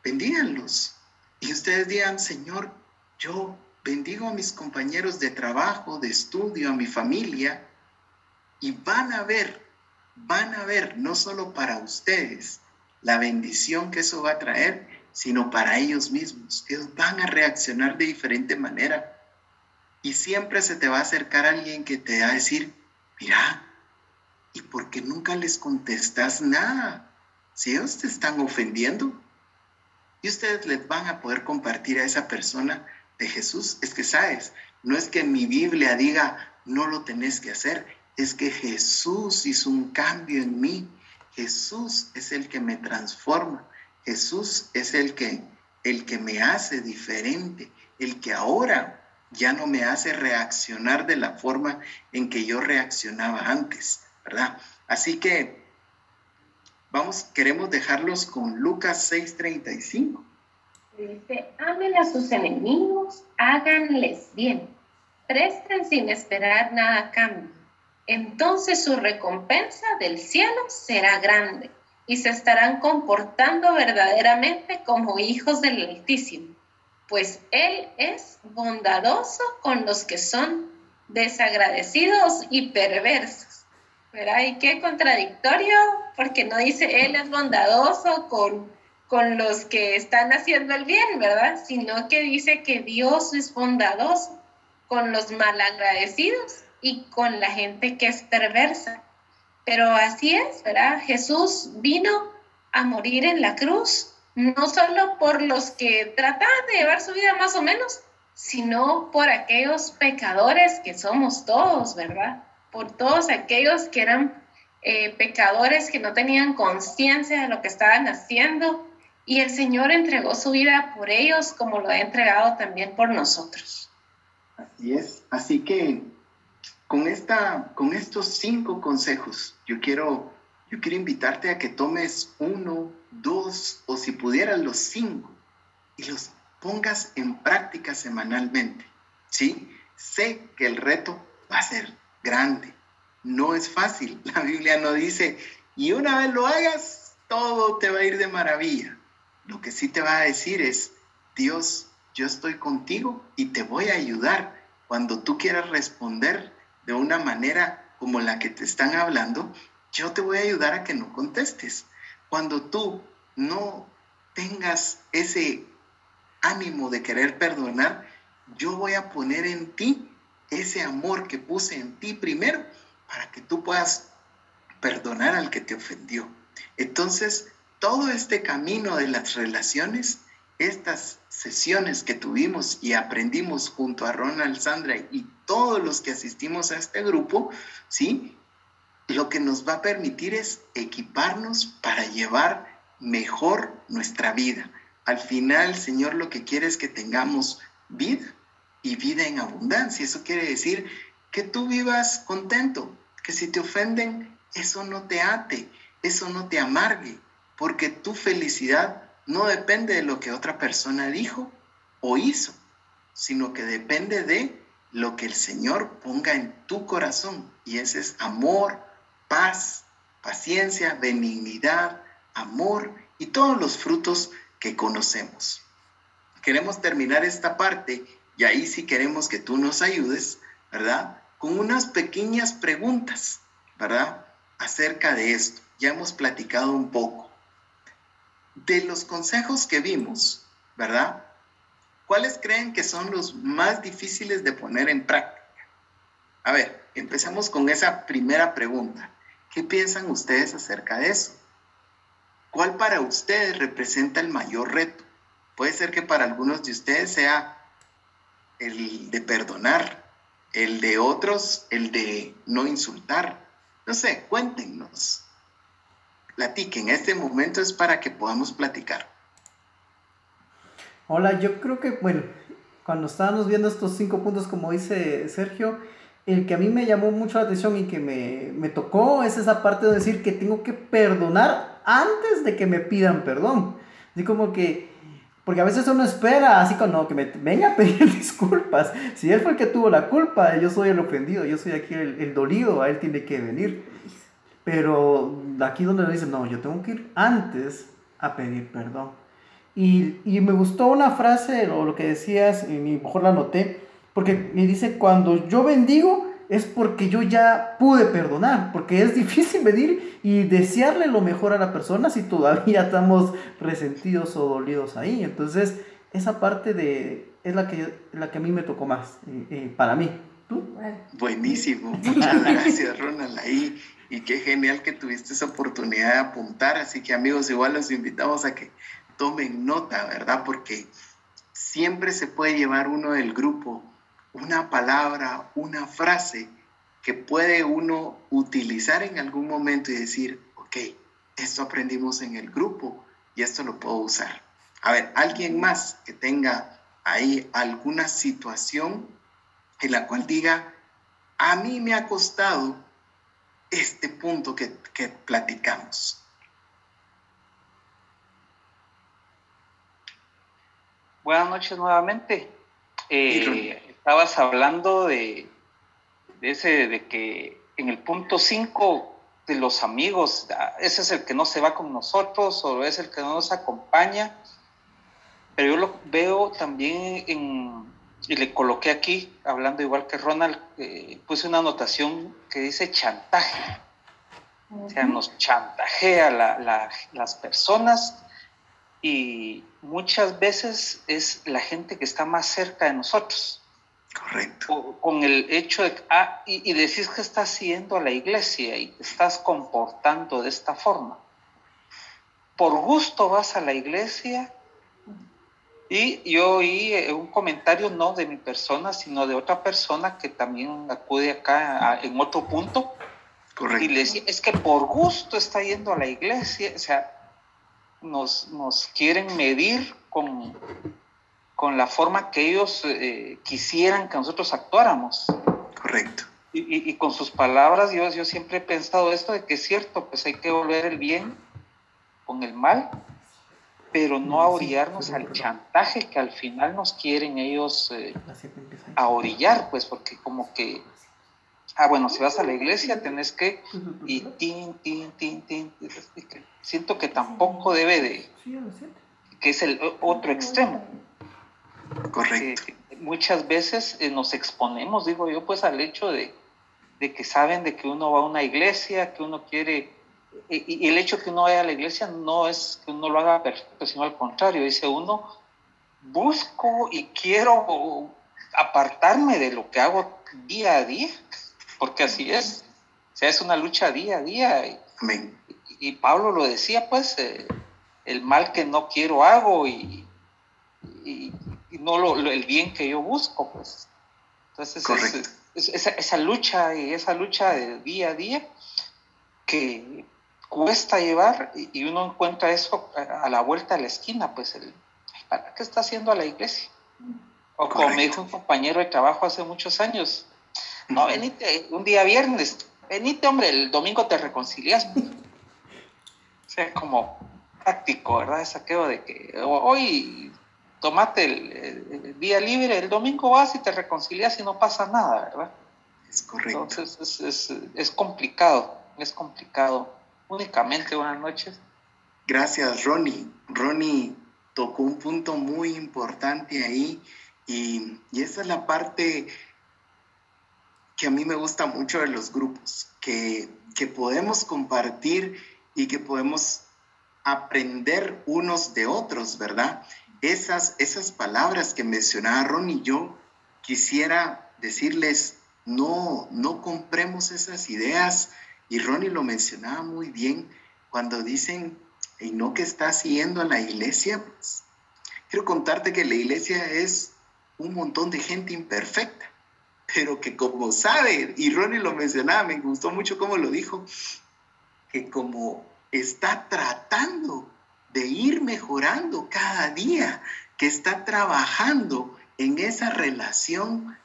bendíganlos. Y ustedes digan, Señor, yo bendigo a mis compañeros de trabajo, de estudio, a mi familia, y van a ver, van a ver, no solo para ustedes, la bendición que eso va a traer, sino para ellos mismos. Ellos van a reaccionar de diferente manera. Y siempre se te va a acercar alguien que te va a decir, mira, ¿y por qué nunca les contestas nada? Si ellos te están ofendiendo. Y ustedes les van a poder compartir a esa persona de Jesús. Es que, ¿sabes? No es que mi Biblia diga, no lo tenés que hacer. Es que Jesús hizo un cambio en mí. Jesús es el que me transforma. Jesús es el que, el que me hace diferente, el que ahora ya no me hace reaccionar de la forma en que yo reaccionaba antes, ¿verdad? Así que vamos, queremos dejarlos con Lucas 6:35. Dice, amen a sus enemigos, háganles bien, presten sin esperar nada a cambio. Entonces su recompensa del cielo será grande y se estarán comportando verdaderamente como hijos del Altísimo, pues Él es bondadoso con los que son desagradecidos y perversos. ¿Verdad? Y qué contradictorio, porque no dice Él es bondadoso con, con los que están haciendo el bien, ¿verdad? Sino que dice que Dios es bondadoso con los malagradecidos y con la gente que es perversa. Pero así es, ¿verdad? Jesús vino a morir en la cruz, no solo por los que trataban de llevar su vida más o menos, sino por aquellos pecadores que somos todos, ¿verdad? Por todos aquellos que eran eh, pecadores que no tenían conciencia de lo que estaban haciendo y el Señor entregó su vida por ellos como lo ha entregado también por nosotros. Así es, así que con, esta, con estos cinco consejos, yo quiero, yo quiero invitarte a que tomes uno, dos o si pudieras los cinco y los pongas en práctica semanalmente. ¿Sí? Sé que el reto va a ser grande. No es fácil. La Biblia no dice, y una vez lo hagas, todo te va a ir de maravilla. Lo que sí te va a decir es, Dios, yo estoy contigo y te voy a ayudar cuando tú quieras responder de una manera como la que te están hablando, yo te voy a ayudar a que no contestes. Cuando tú no tengas ese ánimo de querer perdonar, yo voy a poner en ti ese amor que puse en ti primero para que tú puedas perdonar al que te ofendió. Entonces, todo este camino de las relaciones estas sesiones que tuvimos y aprendimos junto a Ronald Sandra y todos los que asistimos a este grupo, ¿sí? Lo que nos va a permitir es equiparnos para llevar mejor nuestra vida. Al final, Señor, lo que quiere es que tengamos vida y vida en abundancia. Eso quiere decir que tú vivas contento, que si te ofenden, eso no te ate, eso no te amargue, porque tu felicidad no depende de lo que otra persona dijo o hizo, sino que depende de lo que el Señor ponga en tu corazón. Y ese es amor, paz, paciencia, benignidad, amor y todos los frutos que conocemos. Queremos terminar esta parte y ahí sí queremos que tú nos ayudes ¿verdad? Con unas pequeñas preguntas, ¿verdad? Acerca de esto. Ya hemos platicado un poco. De los consejos que vimos, ¿verdad? ¿Cuáles creen que son los más difíciles de poner en práctica? A ver, empezamos con esa primera pregunta. ¿Qué piensan ustedes acerca de eso? ¿Cuál para ustedes representa el mayor reto? Puede ser que para algunos de ustedes sea el de perdonar, el de otros, el de no insultar. No sé, cuéntenos. Platiquen, este momento es para que podamos platicar. Hola, yo creo que, bueno, cuando estábamos viendo estos cinco puntos, como dice Sergio, el que a mí me llamó mucho la atención y que me, me tocó es esa parte de decir que tengo que perdonar antes de que me pidan perdón. Así como que, porque a veces uno espera, así como, no, que me venga a pedir disculpas. Si él fue el que tuvo la culpa, yo soy el ofendido, yo soy aquí el, el dolido, a él tiene que venir. Pero aquí donde le dicen, no, yo tengo que ir antes a pedir perdón. Y, y me gustó una frase, o lo que decías, y mejor la noté, porque me dice, cuando yo bendigo es porque yo ya pude perdonar, porque es difícil venir y desearle lo mejor a la persona si todavía estamos resentidos o dolidos ahí. Entonces, esa parte de, es la que, la que a mí me tocó más, eh, eh, para mí. ¿Tú? Buenísimo, muchas gracias Ronald ahí. Y qué genial que tuviste esa oportunidad de apuntar. Así que amigos, igual los invitamos a que tomen nota, ¿verdad? Porque siempre se puede llevar uno del grupo una palabra, una frase que puede uno utilizar en algún momento y decir, ok, esto aprendimos en el grupo y esto lo puedo usar. A ver, alguien más que tenga ahí alguna situación en la cual diga, a mí me ha costado este punto que, que platicamos. Buenas noches nuevamente. Eh, estabas hablando de, ese, de que en el punto 5 de los amigos, ah, ese es el que no se va con nosotros o es el que no nos acompaña, pero yo lo veo también en, y le coloqué aquí, hablando igual que Ronald, eh, puse una anotación que dice chantaje. O sea, nos chantajea las personas y muchas veces es la gente que está más cerca de nosotros. Correcto. con el hecho de, ah, y, decís que estás yendo a la iglesia y te estás comportando de esta forma. Por gusto vas a la iglesia y yo oí eh, un comentario no de mi persona, sino de otra persona que también acude acá en otro punto. Correcto. Y le decía, es que por gusto está yendo a la iglesia, o sea, nos, nos quieren medir con, con la forma que ellos eh, quisieran que nosotros actuáramos. Correcto. Y, con sus palabras, yo, yo siempre he pensado esto de que es cierto, pues hay que volver el bien con el mal, pero no a orillarnos al chantaje que al final nos quieren ellos eh, a orillar, pues porque como que, ah, bueno, si vas a la iglesia tenés que, y tin, tin, tin, tin, siento que tampoco debe de, que es el otro extremo. Correcto. muchas veces eh, nos exponemos, digo yo, pues al hecho de, que saben de que uno va a una iglesia, que uno quiere, y, el hecho que uno vaya a la iglesia no es que uno lo haga perfecto, sino al contrario, dice uno, busco y quiero apartarme de lo que hago día a día, porque así es, o sea, es una lucha día a día. Y, y Pablo lo decía, pues, eh, el mal que no quiero hago y, y no lo, el bien que yo busco, pues. Entonces, es, esa, esa, lucha y esa lucha de día a día que cuesta llevar y, uno encuentra eso a, la vuelta de la esquina, pues, el, ¿para qué está haciendo a la iglesia? O como me dijo un compañero de trabajo hace muchos años, no, venite un día viernes, venite, hombre, el domingo te reconcilias. o sea, como práctico, ¿verdad? Saqueo de que hoy tomate el, día libre, el domingo vas y te reconcilias y no pasa nada, ¿verdad? Es correcto. Entonces es, es, complicado, es complicado. Únicamente buenas noches. Gracias, Ronnie. Ronnie tocó un punto muy importante ahí y, y esa es la parte que a mí me gusta mucho de los grupos, que, que podemos compartir y que podemos aprender unos de otros, ¿verdad? Esas, esas palabras que mencionaba Ron yo, quisiera decirles, no, no compremos esas ideas, y Ronnie lo mencionaba muy bien, cuando dicen, y no que estás yendo a la iglesia, pues, quiero contarte que la iglesia es un montón de gente imperfecta, pero que como sabe, y Ronnie lo mencionaba, me gustó mucho cómo lo dijo, que como está tratando de ir mejorando cada día, que está trabajando en esa relación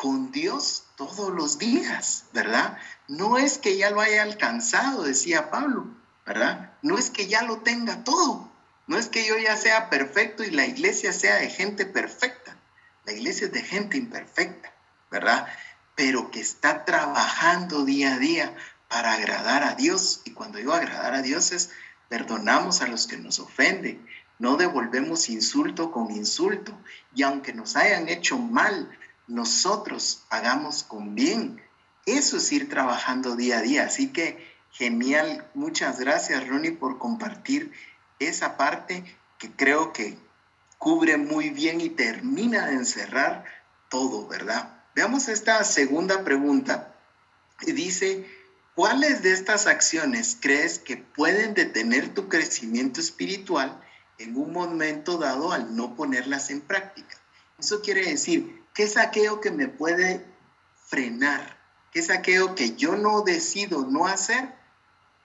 con Dios todos los días, ¿verdad? No es que ya lo haya alcanzado, decía Pablo, ¿verdad? No es que ya lo tenga todo, no es que yo ya sea perfecto y la iglesia sea de gente perfecta, la iglesia es de gente imperfecta, ¿verdad? Pero que está trabajando día a día para agradar a Dios. Y cuando digo agradar a Dios es perdonamos a los que nos ofenden, no devolvemos insulto con insulto. Y aunque nos hayan hecho mal, nosotros hagamos con bien. Eso es ir trabajando día a día. Así que genial. Muchas gracias, Ronnie, por compartir esa parte que creo que cubre muy bien y termina de encerrar todo, ¿verdad? Veamos esta segunda pregunta. Dice, ¿cuáles de estas acciones crees que pueden detener tu crecimiento espiritual en un momento dado al no ponerlas en práctica? Eso quiere decir, ¿qué es aquello que me puede frenar? ¿Qué es aquello que yo no decido no hacer?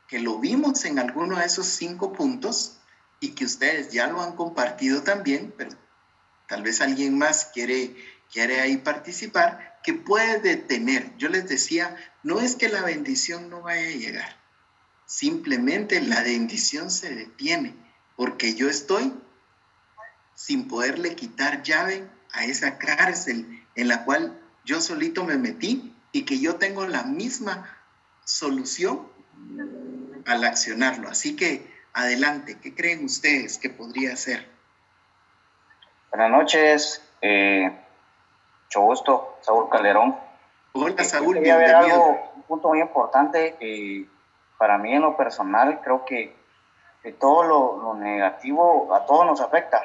Que lo vimos en alguno de esos cinco puntos y que ustedes ya lo han compartido también, pero tal vez alguien más quiere, quiere ahí participar, que puede detener. Yo les decía, no es que la bendición no vaya a llegar, simplemente la bendición se detiene, porque yo estoy sin poderle quitar llave a esa cárcel en la cual yo solito me metí y que yo tengo la misma solución al accionarlo. Así que adelante, ¿qué creen ustedes que podría ser? Buenas noches, eh, mucho gusto, Saúl Calderón. Hola eh, Saúl, bienvenido. Algo, un punto muy importante eh, para mí en lo personal, creo que, que todo lo, lo, negativo a todos nos afecta.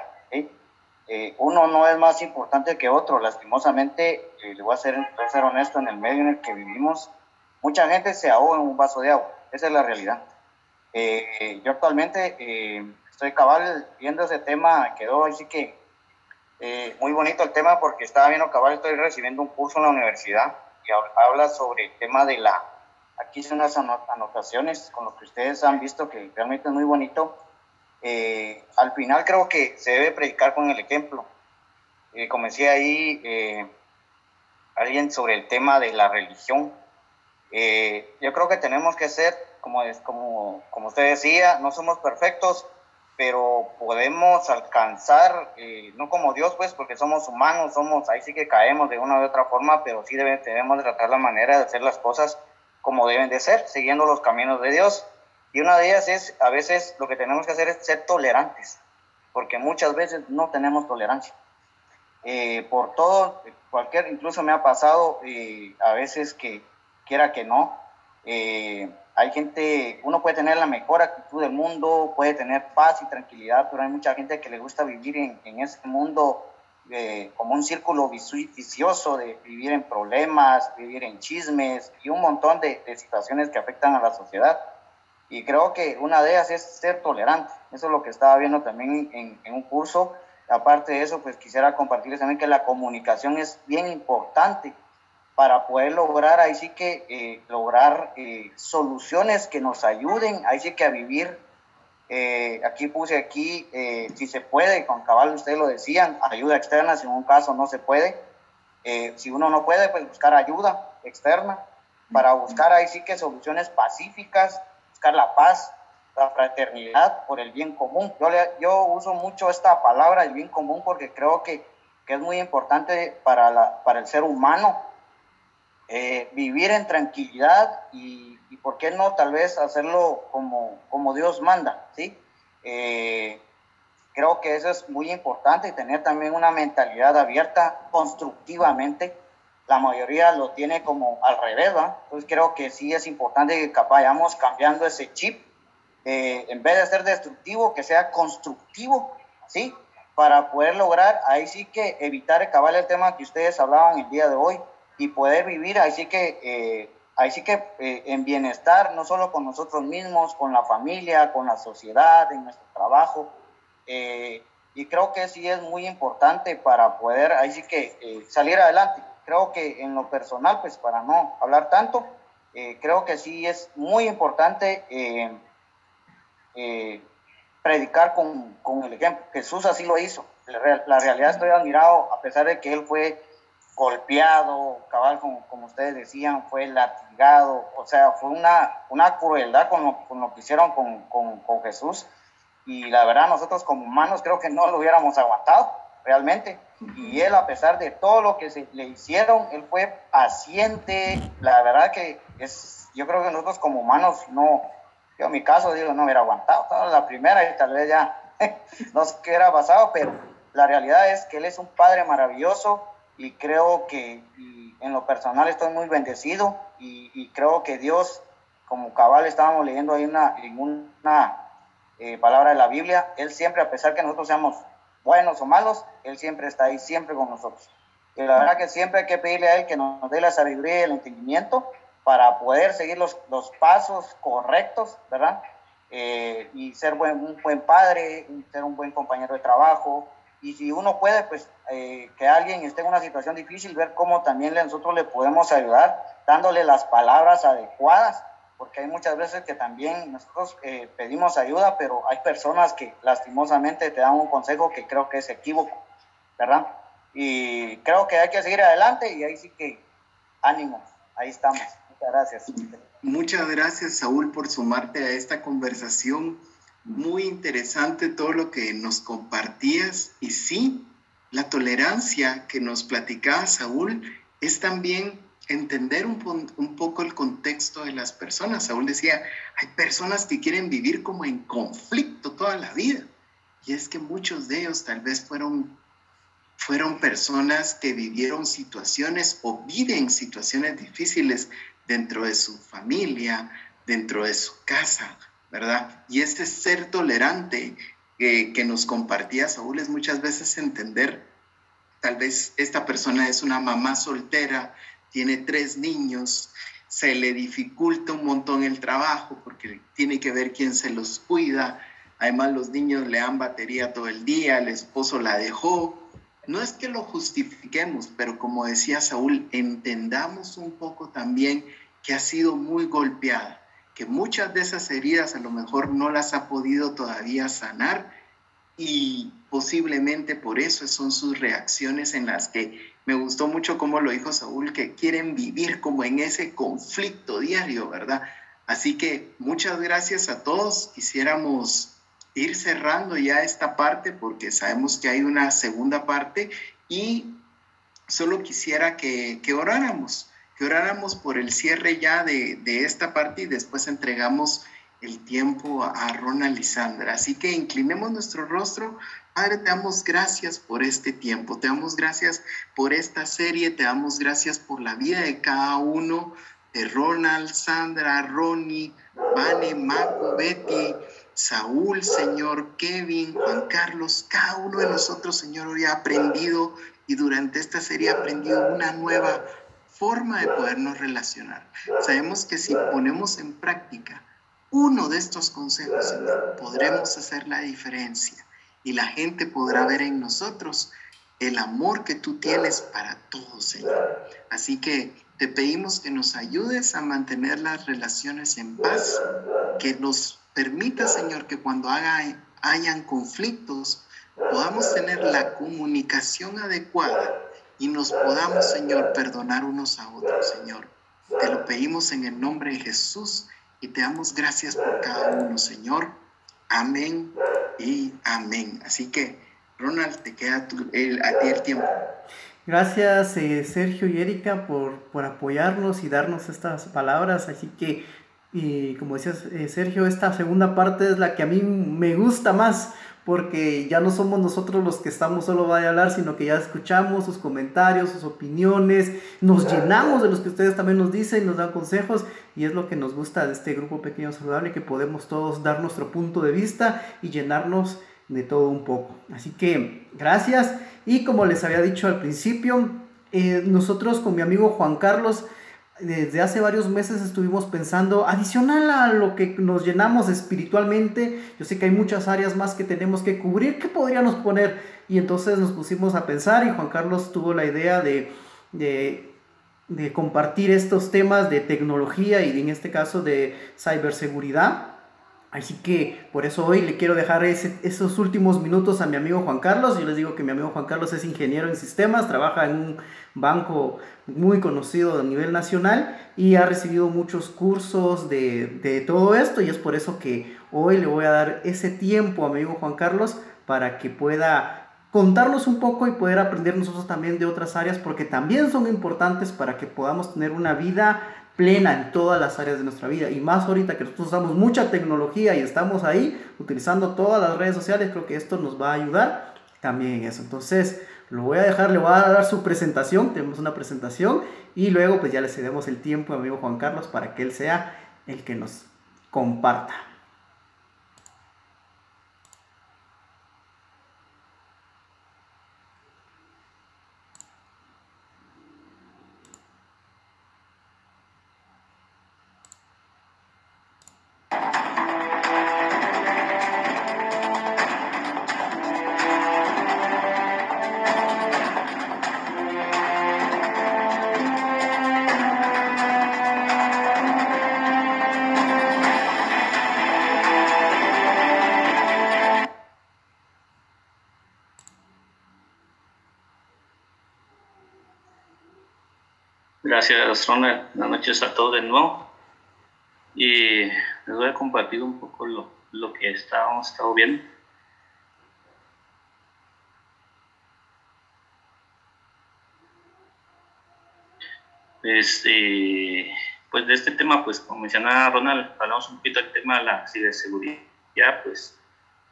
Eh, uno no es más importante que otro, lastimosamente, le voy a, ser, voy a ser honesto, en el medio en el que vivimos, mucha gente se ahoga en un vaso de agua, esa es la realidad. yo actualmente estoy cabal viendo ese tema, quedó así que eh, muy bonito el tema porque estaba viendo cabal, estoy recibiendo un curso en la universidad y habla sobre el tema de la, aquí hice unas anotaciones con lo que ustedes han visto que realmente es muy bonito. Eh, al final creo que se debe predicar con el ejemplo. Eh, comencé ahí eh, alguien sobre el tema de la religión. yo creo que tenemos que ser, como, como, como usted decía, no somos perfectos, pero podemos alcanzar, eh, no como Dios, pues, porque somos humanos, somos, ahí sí que caemos de una u otra forma, pero sí debe, debemos tratar la manera de hacer las cosas como deben de ser, siguiendo los caminos de Dios. Y una de ellas es, a veces lo que tenemos que hacer es ser tolerantes, porque muchas veces no tenemos tolerancia. Eh, por todo, cualquier, incluso me ha pasado eh, a veces que quiera que no, hay gente, uno puede tener la mejor actitud del mundo, puede tener paz y tranquilidad, pero hay mucha gente que le gusta vivir en, en este mundo eh, como un círculo vicioso de vivir en problemas, vivir en chismes y un montón de, situaciones que afectan a la sociedad. Y creo que una de ellas es ser tolerante. Eso es lo que estaba viendo también en, en un curso. Aparte de eso, pues quisiera compartirles también que la comunicación es bien importante para poder lograr, ahí sí que eh, lograr eh, soluciones que nos ayuden, ahí sí que a vivir. Eh, aquí puse aquí, si se puede, con cabal ustedes lo decían, ayuda externa, si en un caso no se puede. si uno no puede, pues buscar ayuda externa para buscar ahí sí que soluciones pacíficas, buscar la paz, la fraternidad por el bien común. Yo, yo uso mucho esta palabra, el bien común, porque creo que, que es muy importante para, la, para el ser humano eh, vivir en tranquilidad y, y, por qué no, tal vez hacerlo como, como Dios manda, ¿sí? Eh, creo que eso es muy importante y tener también una mentalidad abierta constructivamente. La mayoría lo tiene como al revés, ¿va? Entonces creo que sí es importante que vayamos cambiando ese chip, eh, en vez de ser destructivo, que sea constructivo, ¿sí? Para poder lograr, ahí sí que evitar acabar el tema que ustedes hablaban el día de hoy y poder vivir, ahí sí que, eh, ahí sí que eh, en bienestar, no solo con nosotros mismos, con la familia, con la sociedad, en nuestro trabajo. y creo que sí es muy importante para poder, ahí sí que salir adelante creo que en lo personal, pues para no hablar tanto, eh, creo que sí es muy importante eh, eh, predicar con, con, el ejemplo. Jesús así lo hizo. La, realidad estoy admirado, a pesar de que él fue golpeado, cabal, como, ustedes decían, fue latigado, o sea, fue una, una crueldad con lo, con lo que hicieron con, con Jesús. Y la verdad, nosotros como humanos creo que no lo hubiéramos aguantado realmente. Y él, a pesar de todo lo que se le hicieron, él fue paciente. La verdad que es, yo creo que nosotros como humanos no, yo en mi caso digo, no hubiera aguantado la primera y tal vez ya no sé qué hubiera pasado, pero la realidad es que él es un padre maravilloso y creo que en lo personal estoy muy bendecido y, creo que Dios, como cabal estábamos leyendo ahí una, en una eh, palabra de la Biblia, él siempre, a pesar que nosotros seamos buenos o malos, Él siempre está ahí, siempre con nosotros. Y la verdad que siempre hay que pedirle a Él que nos dé la sabiduría y el entendimiento para poder seguir los, los pasos correctos, ¿verdad? Eh, y ser buen, un buen padre, ser un buen compañero de trabajo. Y si uno puede, pues eh, que alguien esté en una situación difícil, ver cómo también nosotros le podemos ayudar, dándole las palabras adecuadas porque hay muchas veces que también nosotros eh, pedimos ayuda, pero hay personas que lastimosamente te dan un consejo que creo que es equívoco, ¿verdad? Y creo que hay que seguir adelante y ahí sí que ánimo, ahí estamos. Muchas gracias. Muchas gracias, Saúl, por sumarte a esta conversación. Muy interesante todo lo que nos compartías. Y sí, la tolerancia que nos platicaba Saúl es también entender un, un, poco el contexto de las personas. Saúl decía, hay personas que quieren vivir como en conflicto toda la vida. Y es que muchos de ellos tal vez fueron, fueron personas que vivieron situaciones o viven situaciones difíciles dentro de su familia, dentro de su casa, ¿verdad? Y este ser tolerante que, que nos compartía Saúl es muchas veces entender, tal vez esta persona es una mamá soltera, tiene tres niños, se le dificulta un montón el trabajo porque tiene que ver quién se los cuida. Además, los niños le dan batería todo el día, el esposo la dejó. No es que lo justifiquemos, pero como decía Saúl, entendamos un poco también que ha sido muy golpeada, que muchas de esas heridas a lo mejor no las ha podido todavía sanar y posiblemente por eso son sus reacciones en las que me gustó mucho cómo lo dijo Saúl, que quieren vivir como en ese conflicto diario, ¿verdad? Así que muchas gracias a todos. Quisiéramos ir cerrando ya esta parte porque sabemos que hay una segunda parte y solo quisiera que, que oráramos, que oráramos por el cierre ya de, de esta parte y después entregamos el tiempo a Ronald y. Así que inclinemos nuestro rostro. Padre, te damos gracias por este tiempo, te damos gracias por esta serie, te damos gracias por la vida de cada uno, Ronald, Sandra, Ronnie, Vane, Maco, Betty, Saúl, Señor, Kevin, Juan Carlos, cada uno de nosotros, Señor, hoy ha aprendido y durante esta serie ha aprendido una nueva forma de podernos relacionar. Sabemos que si ponemos en práctica uno de estos consejos, Señor, podremos hacer la diferencia y la gente podrá ver en nosotros el amor que tú tienes para todos, Señor. Así que te pedimos que nos ayudes a mantener las relaciones en paz, que nos permita, Señor, que cuando haga, hayan conflictos, podamos tener la comunicación adecuada y nos podamos, Señor, perdonar unos a otros, Señor. Te lo pedimos en el nombre de Jesús y te damos gracias por cada uno, Señor. Amén y amén. Así que, Ronald, te queda el, a ti el tiempo. Gracias, eh, Sergio y Erika, por, por, apoyarnos y darnos estas palabras. Así que, y como decías, eh, Sergio, esta segunda parte es la que a mí me gusta más, porque ya no somos nosotros los que estamos solo vaya a hablar, sino que ya escuchamos sus comentarios, sus opiniones, nos llenamos de los que ustedes también nos dicen, nos dan consejos y es lo que nos gusta de este grupo pequeño saludable, que podemos todos dar nuestro punto de vista y llenarnos de todo un poco. Así que gracias y como les había dicho al principio, eh, nosotros con mi amigo Juan Carlos, desde hace varios meses estuvimos pensando, adicional a lo que nos llenamos espiritualmente, yo sé que hay muchas áreas más que tenemos que cubrir, ¿qué podríamos poner? Y entonces nos pusimos a pensar y Juan Carlos tuvo la idea de, de, compartir estos temas de tecnología y en este caso de ciberseguridad. Así que por eso hoy le quiero dejar esos últimos minutos a mi amigo Juan Carlos. Yo les digo que mi amigo Juan Carlos es ingeniero en sistemas, trabaja en un banco muy conocido a nivel nacional y ha recibido muchos cursos de, de todo esto y es por eso que hoy le voy a dar ese tiempo a mi amigo Juan Carlos para que pueda contarnos un poco y poder aprender nosotros también de otras áreas porque también son importantes para que podamos tener una vida plena en todas las áreas de nuestra vida. Y más ahorita que nosotros usamos mucha tecnología y estamos ahí utilizando todas las redes sociales, creo que esto nos va a ayudar también en eso. Entonces, lo voy a dejar, le voy a dar su presentación, tenemos una presentación y luego pues ya le cedemos el tiempo a mi amigo Juan Carlos para que él sea el que nos comparta. Ronald. Buenas noches a todos de nuevo. Y les voy a compartir un poco lo, lo que estábamos estado viendo. Este, pues de este tema, pues como mencionaba Ronald, hablamos un poquito del tema de la ciberseguridad, pues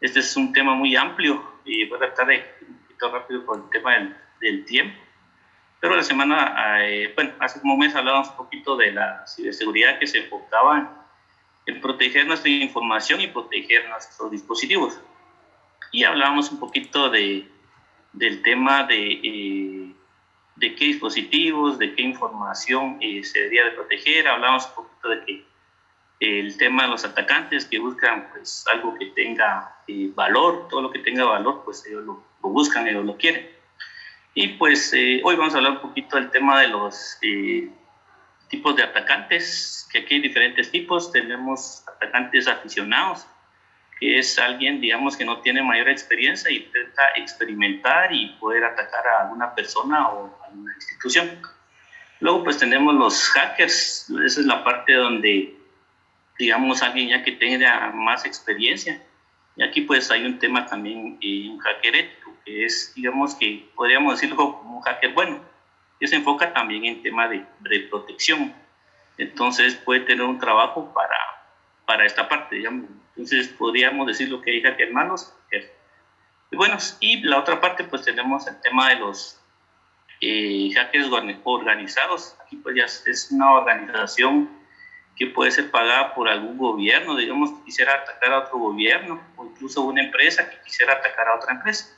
este es un tema muy amplio y voy a tratar de un poquito rápido con el tema del, del tiempo. Pero la semana, eh, bueno, hace como un mes hablábamos un poquito de la ciberseguridad que se enfocaba en, proteger nuestra información y proteger nuestros dispositivos. Y hablábamos un poquito de, del tema de, eh, de qué dispositivos, de qué información eh, se debería de proteger. Hablábamos un poquito de que el tema de los atacantes que buscan pues algo que tenga valor, todo lo que tenga valor, pues ellos lo, lo buscan, ellos lo quieren. Y pues eh, hoy vamos a hablar un poquito del tema de los eh, tipos de atacantes, que aquí hay diferentes tipos. Tenemos atacantes aficionados, que es alguien, digamos, que no tiene mayor experiencia y intenta experimentar y poder atacar a alguna persona o a una institución. Luego, pues tenemos los hackers, esa es la parte donde, digamos, alguien ya que tenga más experiencia. Y aquí pues hay un tema también, eh, un hacker ético es, digamos que podríamos decirlo como un hacker bueno, que se enfoca también en tema de, de protección. Entonces puede tener un trabajo para, para esta parte, digamos. Entonces podríamos decir lo que hay hackers malos, y buenos. Y la otra parte, pues tenemos el tema de los eh, hackers organizados. Aquí pues ya es una organización que puede ser pagada por algún gobierno, digamos que quisiera atacar a otro gobierno o incluso una empresa que quisiera atacar a otra empresa.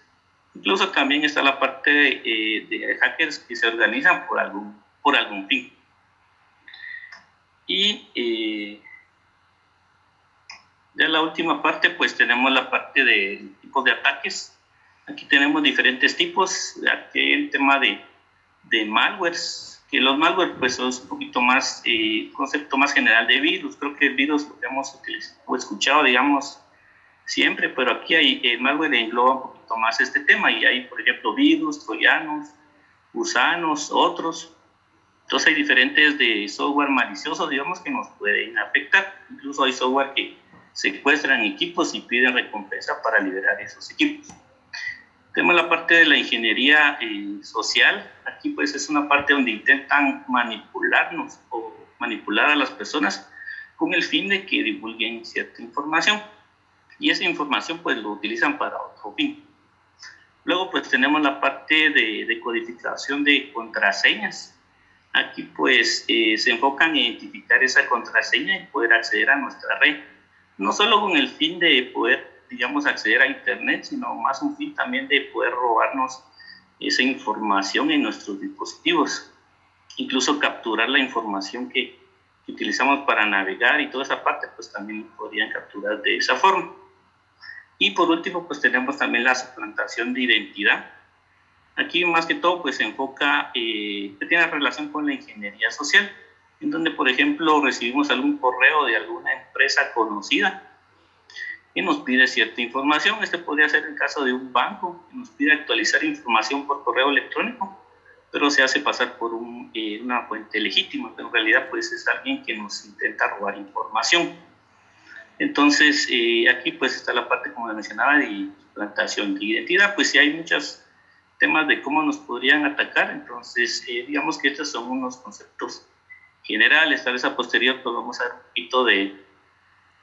Incluso también está la parte de, eh, hackers que se organizan por algún, por algún fin. Y eh, ya la última parte, pues tenemos la parte de tipos de ataques. Aquí tenemos diferentes tipos. Aquí el tema de, de malwares, que los malware pues son un poquito más, eh, concepto más general de virus. Creo que el virus lo hemos utilizado, o escuchado, digamos, siempre, pero aquí hay, el malware engloba un poquito más este tema y hay, por ejemplo, virus, troyanos, gusanos, otros. Entonces hay diferentes de software malicioso, digamos, que nos pueden afectar. Incluso hay software que secuestran equipos y piden recompensa para liberar esos equipos. Tenemos la parte de la ingeniería eh, social. Aquí pues es una parte donde intentan manipularnos o manipular a las personas con el fin de que divulguen cierta información. y esa información pues lo utilizan para otro fin. Luego pues tenemos la parte de, codificación de contraseñas. Aquí pues eh, se enfocan en identificar esa contraseña y poder acceder a nuestra red. No solo con el fin de poder, digamos, acceder a Internet, sino más un fin también de poder robarnos esa información en nuestros dispositivos. Incluso capturar la información que, utilizamos para navegar y toda esa parte, pues también podrían capturar de esa forma. Y por último, pues tenemos también la suplantación de identidad. Aquí más que todo, pues se enfoca, eh, que tiene relación con la ingeniería social, en donde, por ejemplo, recibimos algún correo de alguna empresa conocida y nos pide cierta información. Este podría ser el caso de un banco que nos pide actualizar información por correo electrónico, pero se hace pasar por un, eh, una fuente legítima, pero en realidad pues es alguien que nos intenta robar información. Entonces, eh, aquí pues está la parte, como mencionaba, de plantación de identidad, pues sí hay muchos temas de cómo nos podrían atacar, entonces eh, digamos que estos son unos conceptos generales, tal vez a posterior pues vamos a ver un poquito de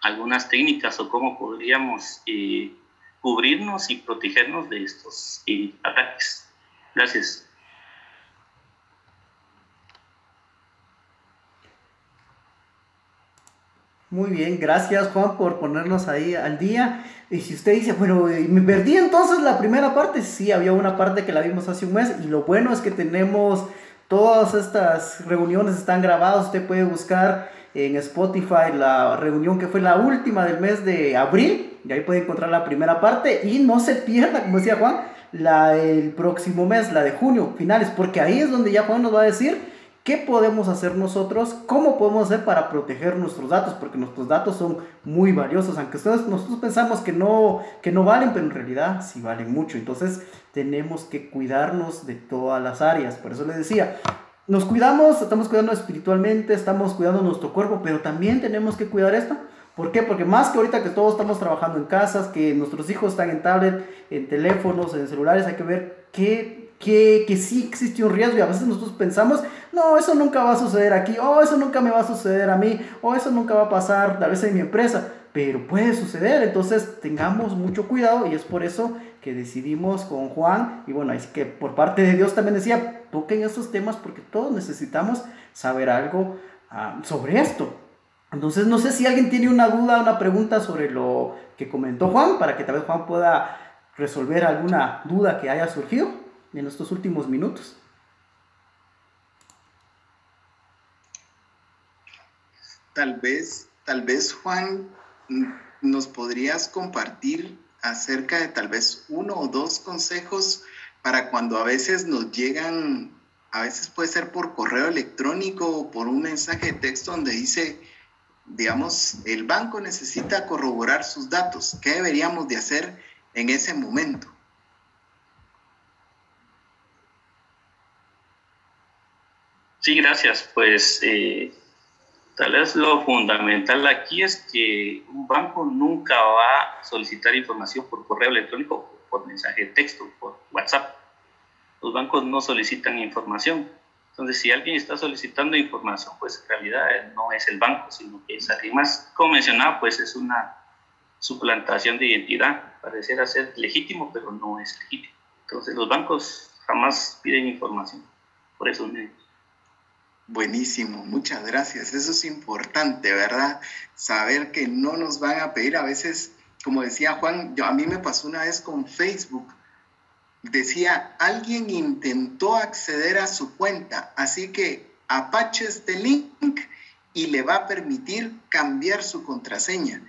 algunas técnicas o cómo podríamos eh, cubrirnos y protegernos de estos ataques. Gracias. Muy bien, gracias Juan por ponernos ahí al día. Y si usted dice, bueno, me perdí entonces la primera parte, sí, había una parte que la vimos hace un mes y lo bueno es que tenemos todas estas reuniones están grabadas, usted puede buscar en Spotify la reunión que fue la última del mes de abril y ahí puede encontrar la primera parte y no se pierda, como decía Juan, la del próximo mes, la de junio, finales, porque ahí es donde ya Juan nos va a decir ¿Qué podemos hacer nosotros? ¿Cómo podemos hacer para proteger nuestros datos? Porque nuestros datos son muy valiosos, aunque nosotros pensamos que no, que no valen, pero en realidad sí valen mucho. Entonces tenemos que cuidarnos de todas las áreas. Por eso les decía, nos cuidamos, estamos cuidando espiritualmente, estamos cuidando nuestro cuerpo, pero también tenemos que cuidar esto. ¿Por qué? Porque más que ahorita que todos estamos trabajando en casas, que nuestros hijos están en tablet, en teléfonos, en celulares, hay que ver que, sí existe un riesgo y a veces nosotros pensamos, no, eso nunca va a suceder aquí, o eso nunca me va a suceder a mí, o eso nunca va a pasar tal vez en mi empresa, pero puede suceder, entonces tengamos mucho cuidado y es por eso que decidimos con Juan, y bueno, es que por parte de Dios también decía, toquen estos temas porque todos necesitamos saber algo ah, sobre esto. Entonces no sé si alguien tiene una duda, una pregunta sobre lo que comentó Juan, para que tal vez Juan pueda resolver alguna duda que haya surgido en estos últimos minutos. Tal vez, tal vez Juan, nos podrías compartir acerca de tal vez uno o dos consejos para cuando a veces nos llegan, a veces puede ser por correo electrónico o por un mensaje de texto donde dice, digamos, el banco necesita corroborar sus datos. ¿Qué deberíamos de hacer en ese momento? Sí, gracias. Pues eh, tal vez lo fundamental aquí es que un banco nunca va a solicitar información por correo electrónico, por mensaje de texto, por WhatsApp. Los bancos no solicitan información. Entonces, si alguien está solicitando información, pues en realidad no es el banco, sino que es alguien más. Como mencionaba, pues es una suplantación de identidad. Pareciera ser legítimo, pero no es legítimo. Entonces, los bancos jamás piden información por esos medios. Buenísimo, muchas gracias. Eso es importante, ¿verdad? Saber que no nos van a pedir a veces, como decía Juan, yo, a mí me pasó una vez con Facebook. Decía, alguien intentó acceder a su cuenta, así que apache este link y le va a permitir cambiar su contraseña.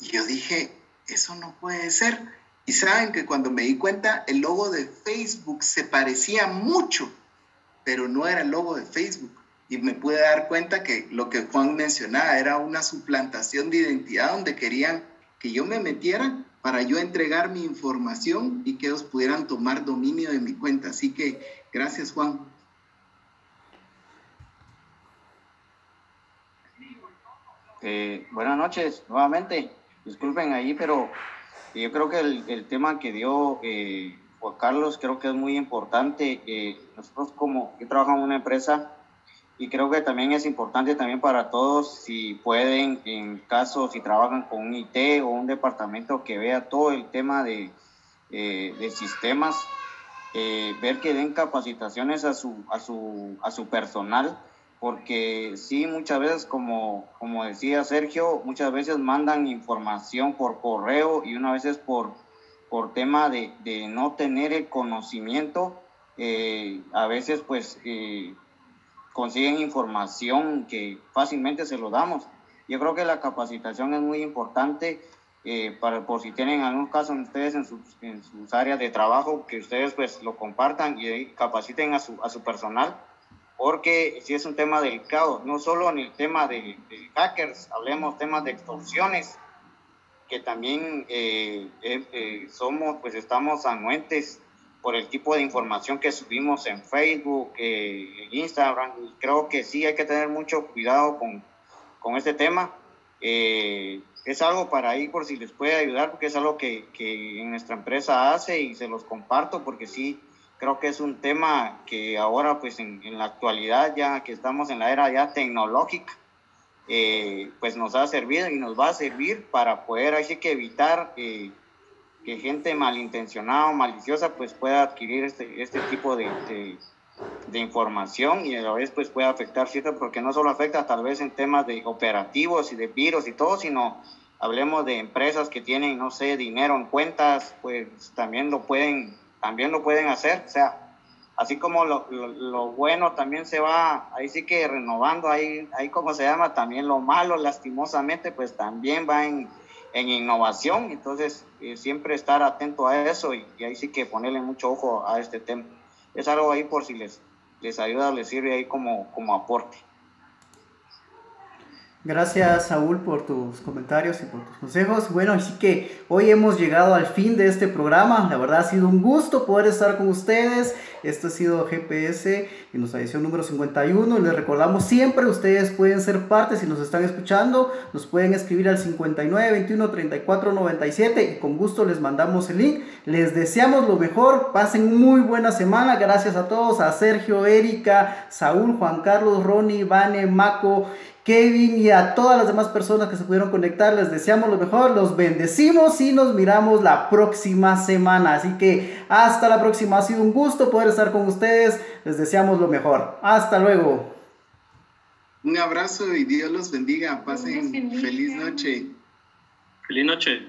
Y yo dije, eso no puede ser. Y saben que cuando me di cuenta, el logo de Facebook se parecía mucho, pero no era el logo de Facebook y me pude dar cuenta que lo que Juan mencionaba era una suplantación de identidad donde querían que yo me metiera para yo entregar mi información y que ellos pudieran tomar dominio de mi cuenta. Así que gracias Juan. Eh, buenas noches nuevamente. Disculpen ahí, pero yo creo que el, tema que dio eh, Juan Carlos creo que es muy importante. Eh, nosotros como yo trabajo en una empresa y creo que también es importante también para todos si pueden, en caso si trabajan con un IT o un departamento que vea todo el tema de, eh, de sistemas, eh, ver que den capacitaciones a su, a su, a su personal, porque sí, muchas veces, como, como decía Sergio, muchas veces mandan información por correo y una veces por, por tema de, de no tener el conocimiento, eh, a veces pues consiguen información que fácilmente se lo damos. Yo creo que la capacitación es muy importante eh, para, por si tienen algún caso ustedes en sus, en sus, áreas de trabajo, que ustedes pues lo compartan y capaciten a su, a su personal, porque si es un tema delicado, no solo en el tema de, de hackers, hablemos temas de extorsiones, que también eh, eh, somos, pues estamos anuentes por el tipo de información que subimos en Facebook, eh, en Instagram. Creo que sí hay que tener mucho cuidado con, con este tema. Eh, es algo para ahí por si les puede ayudar, porque es algo que, que, nuestra empresa hace y se los comparto, porque sí creo que es un tema que ahora, pues en, en la actualidad, ya que estamos en la era ya tecnológica, eh, pues nos ha servido y nos va a servir para poder así que evitar que gente malintencionada o maliciosa pues pueda adquirir este, este tipo de, de, información y a la vez pues puede afectar cierto porque no solo afecta tal vez en temas de operativos y de virus y todo, sino hablemos de empresas que tienen, no sé, dinero en cuentas, pues también lo pueden, también lo pueden hacer, o sea, así como lo, lo, lo bueno también se va, ahí sí que renovando, ahí, ahí como se llama, también lo malo lastimosamente pues también va en en innovación, entonces eh, siempre estar atento a eso y, y, ahí sí que ponerle mucho ojo a este tema. Es algo ahí por si les, les ayuda, les sirve ahí como, como aporte. Gracias Saúl por tus comentarios y por tus consejos. Bueno, así que hoy hemos llegado al fin de este programa. La verdad ha sido un gusto poder estar con ustedes. Esto ha sido GPS en nuestra edición número 51. Les recordamos siempre, ustedes pueden ser parte si nos están escuchando. Nos pueden escribir al 59 21 34 97 y con gusto les mandamos el link. Les deseamos lo mejor. Pasen muy buena semana. Gracias a todos, a Sergio, Erika, Saúl, Juan Carlos, Ronnie, Vane, Maco. Kevin y a todas las demás personas que se pudieron conectar. Les deseamos lo mejor, los bendecimos y nos miramos la próxima semana. Así que hasta la próxima. Ha sido un gusto poder estar con ustedes. Les deseamos lo mejor. Hasta luego. Un abrazo y Dios los bendiga. Pasen feliz noche. Feliz noche.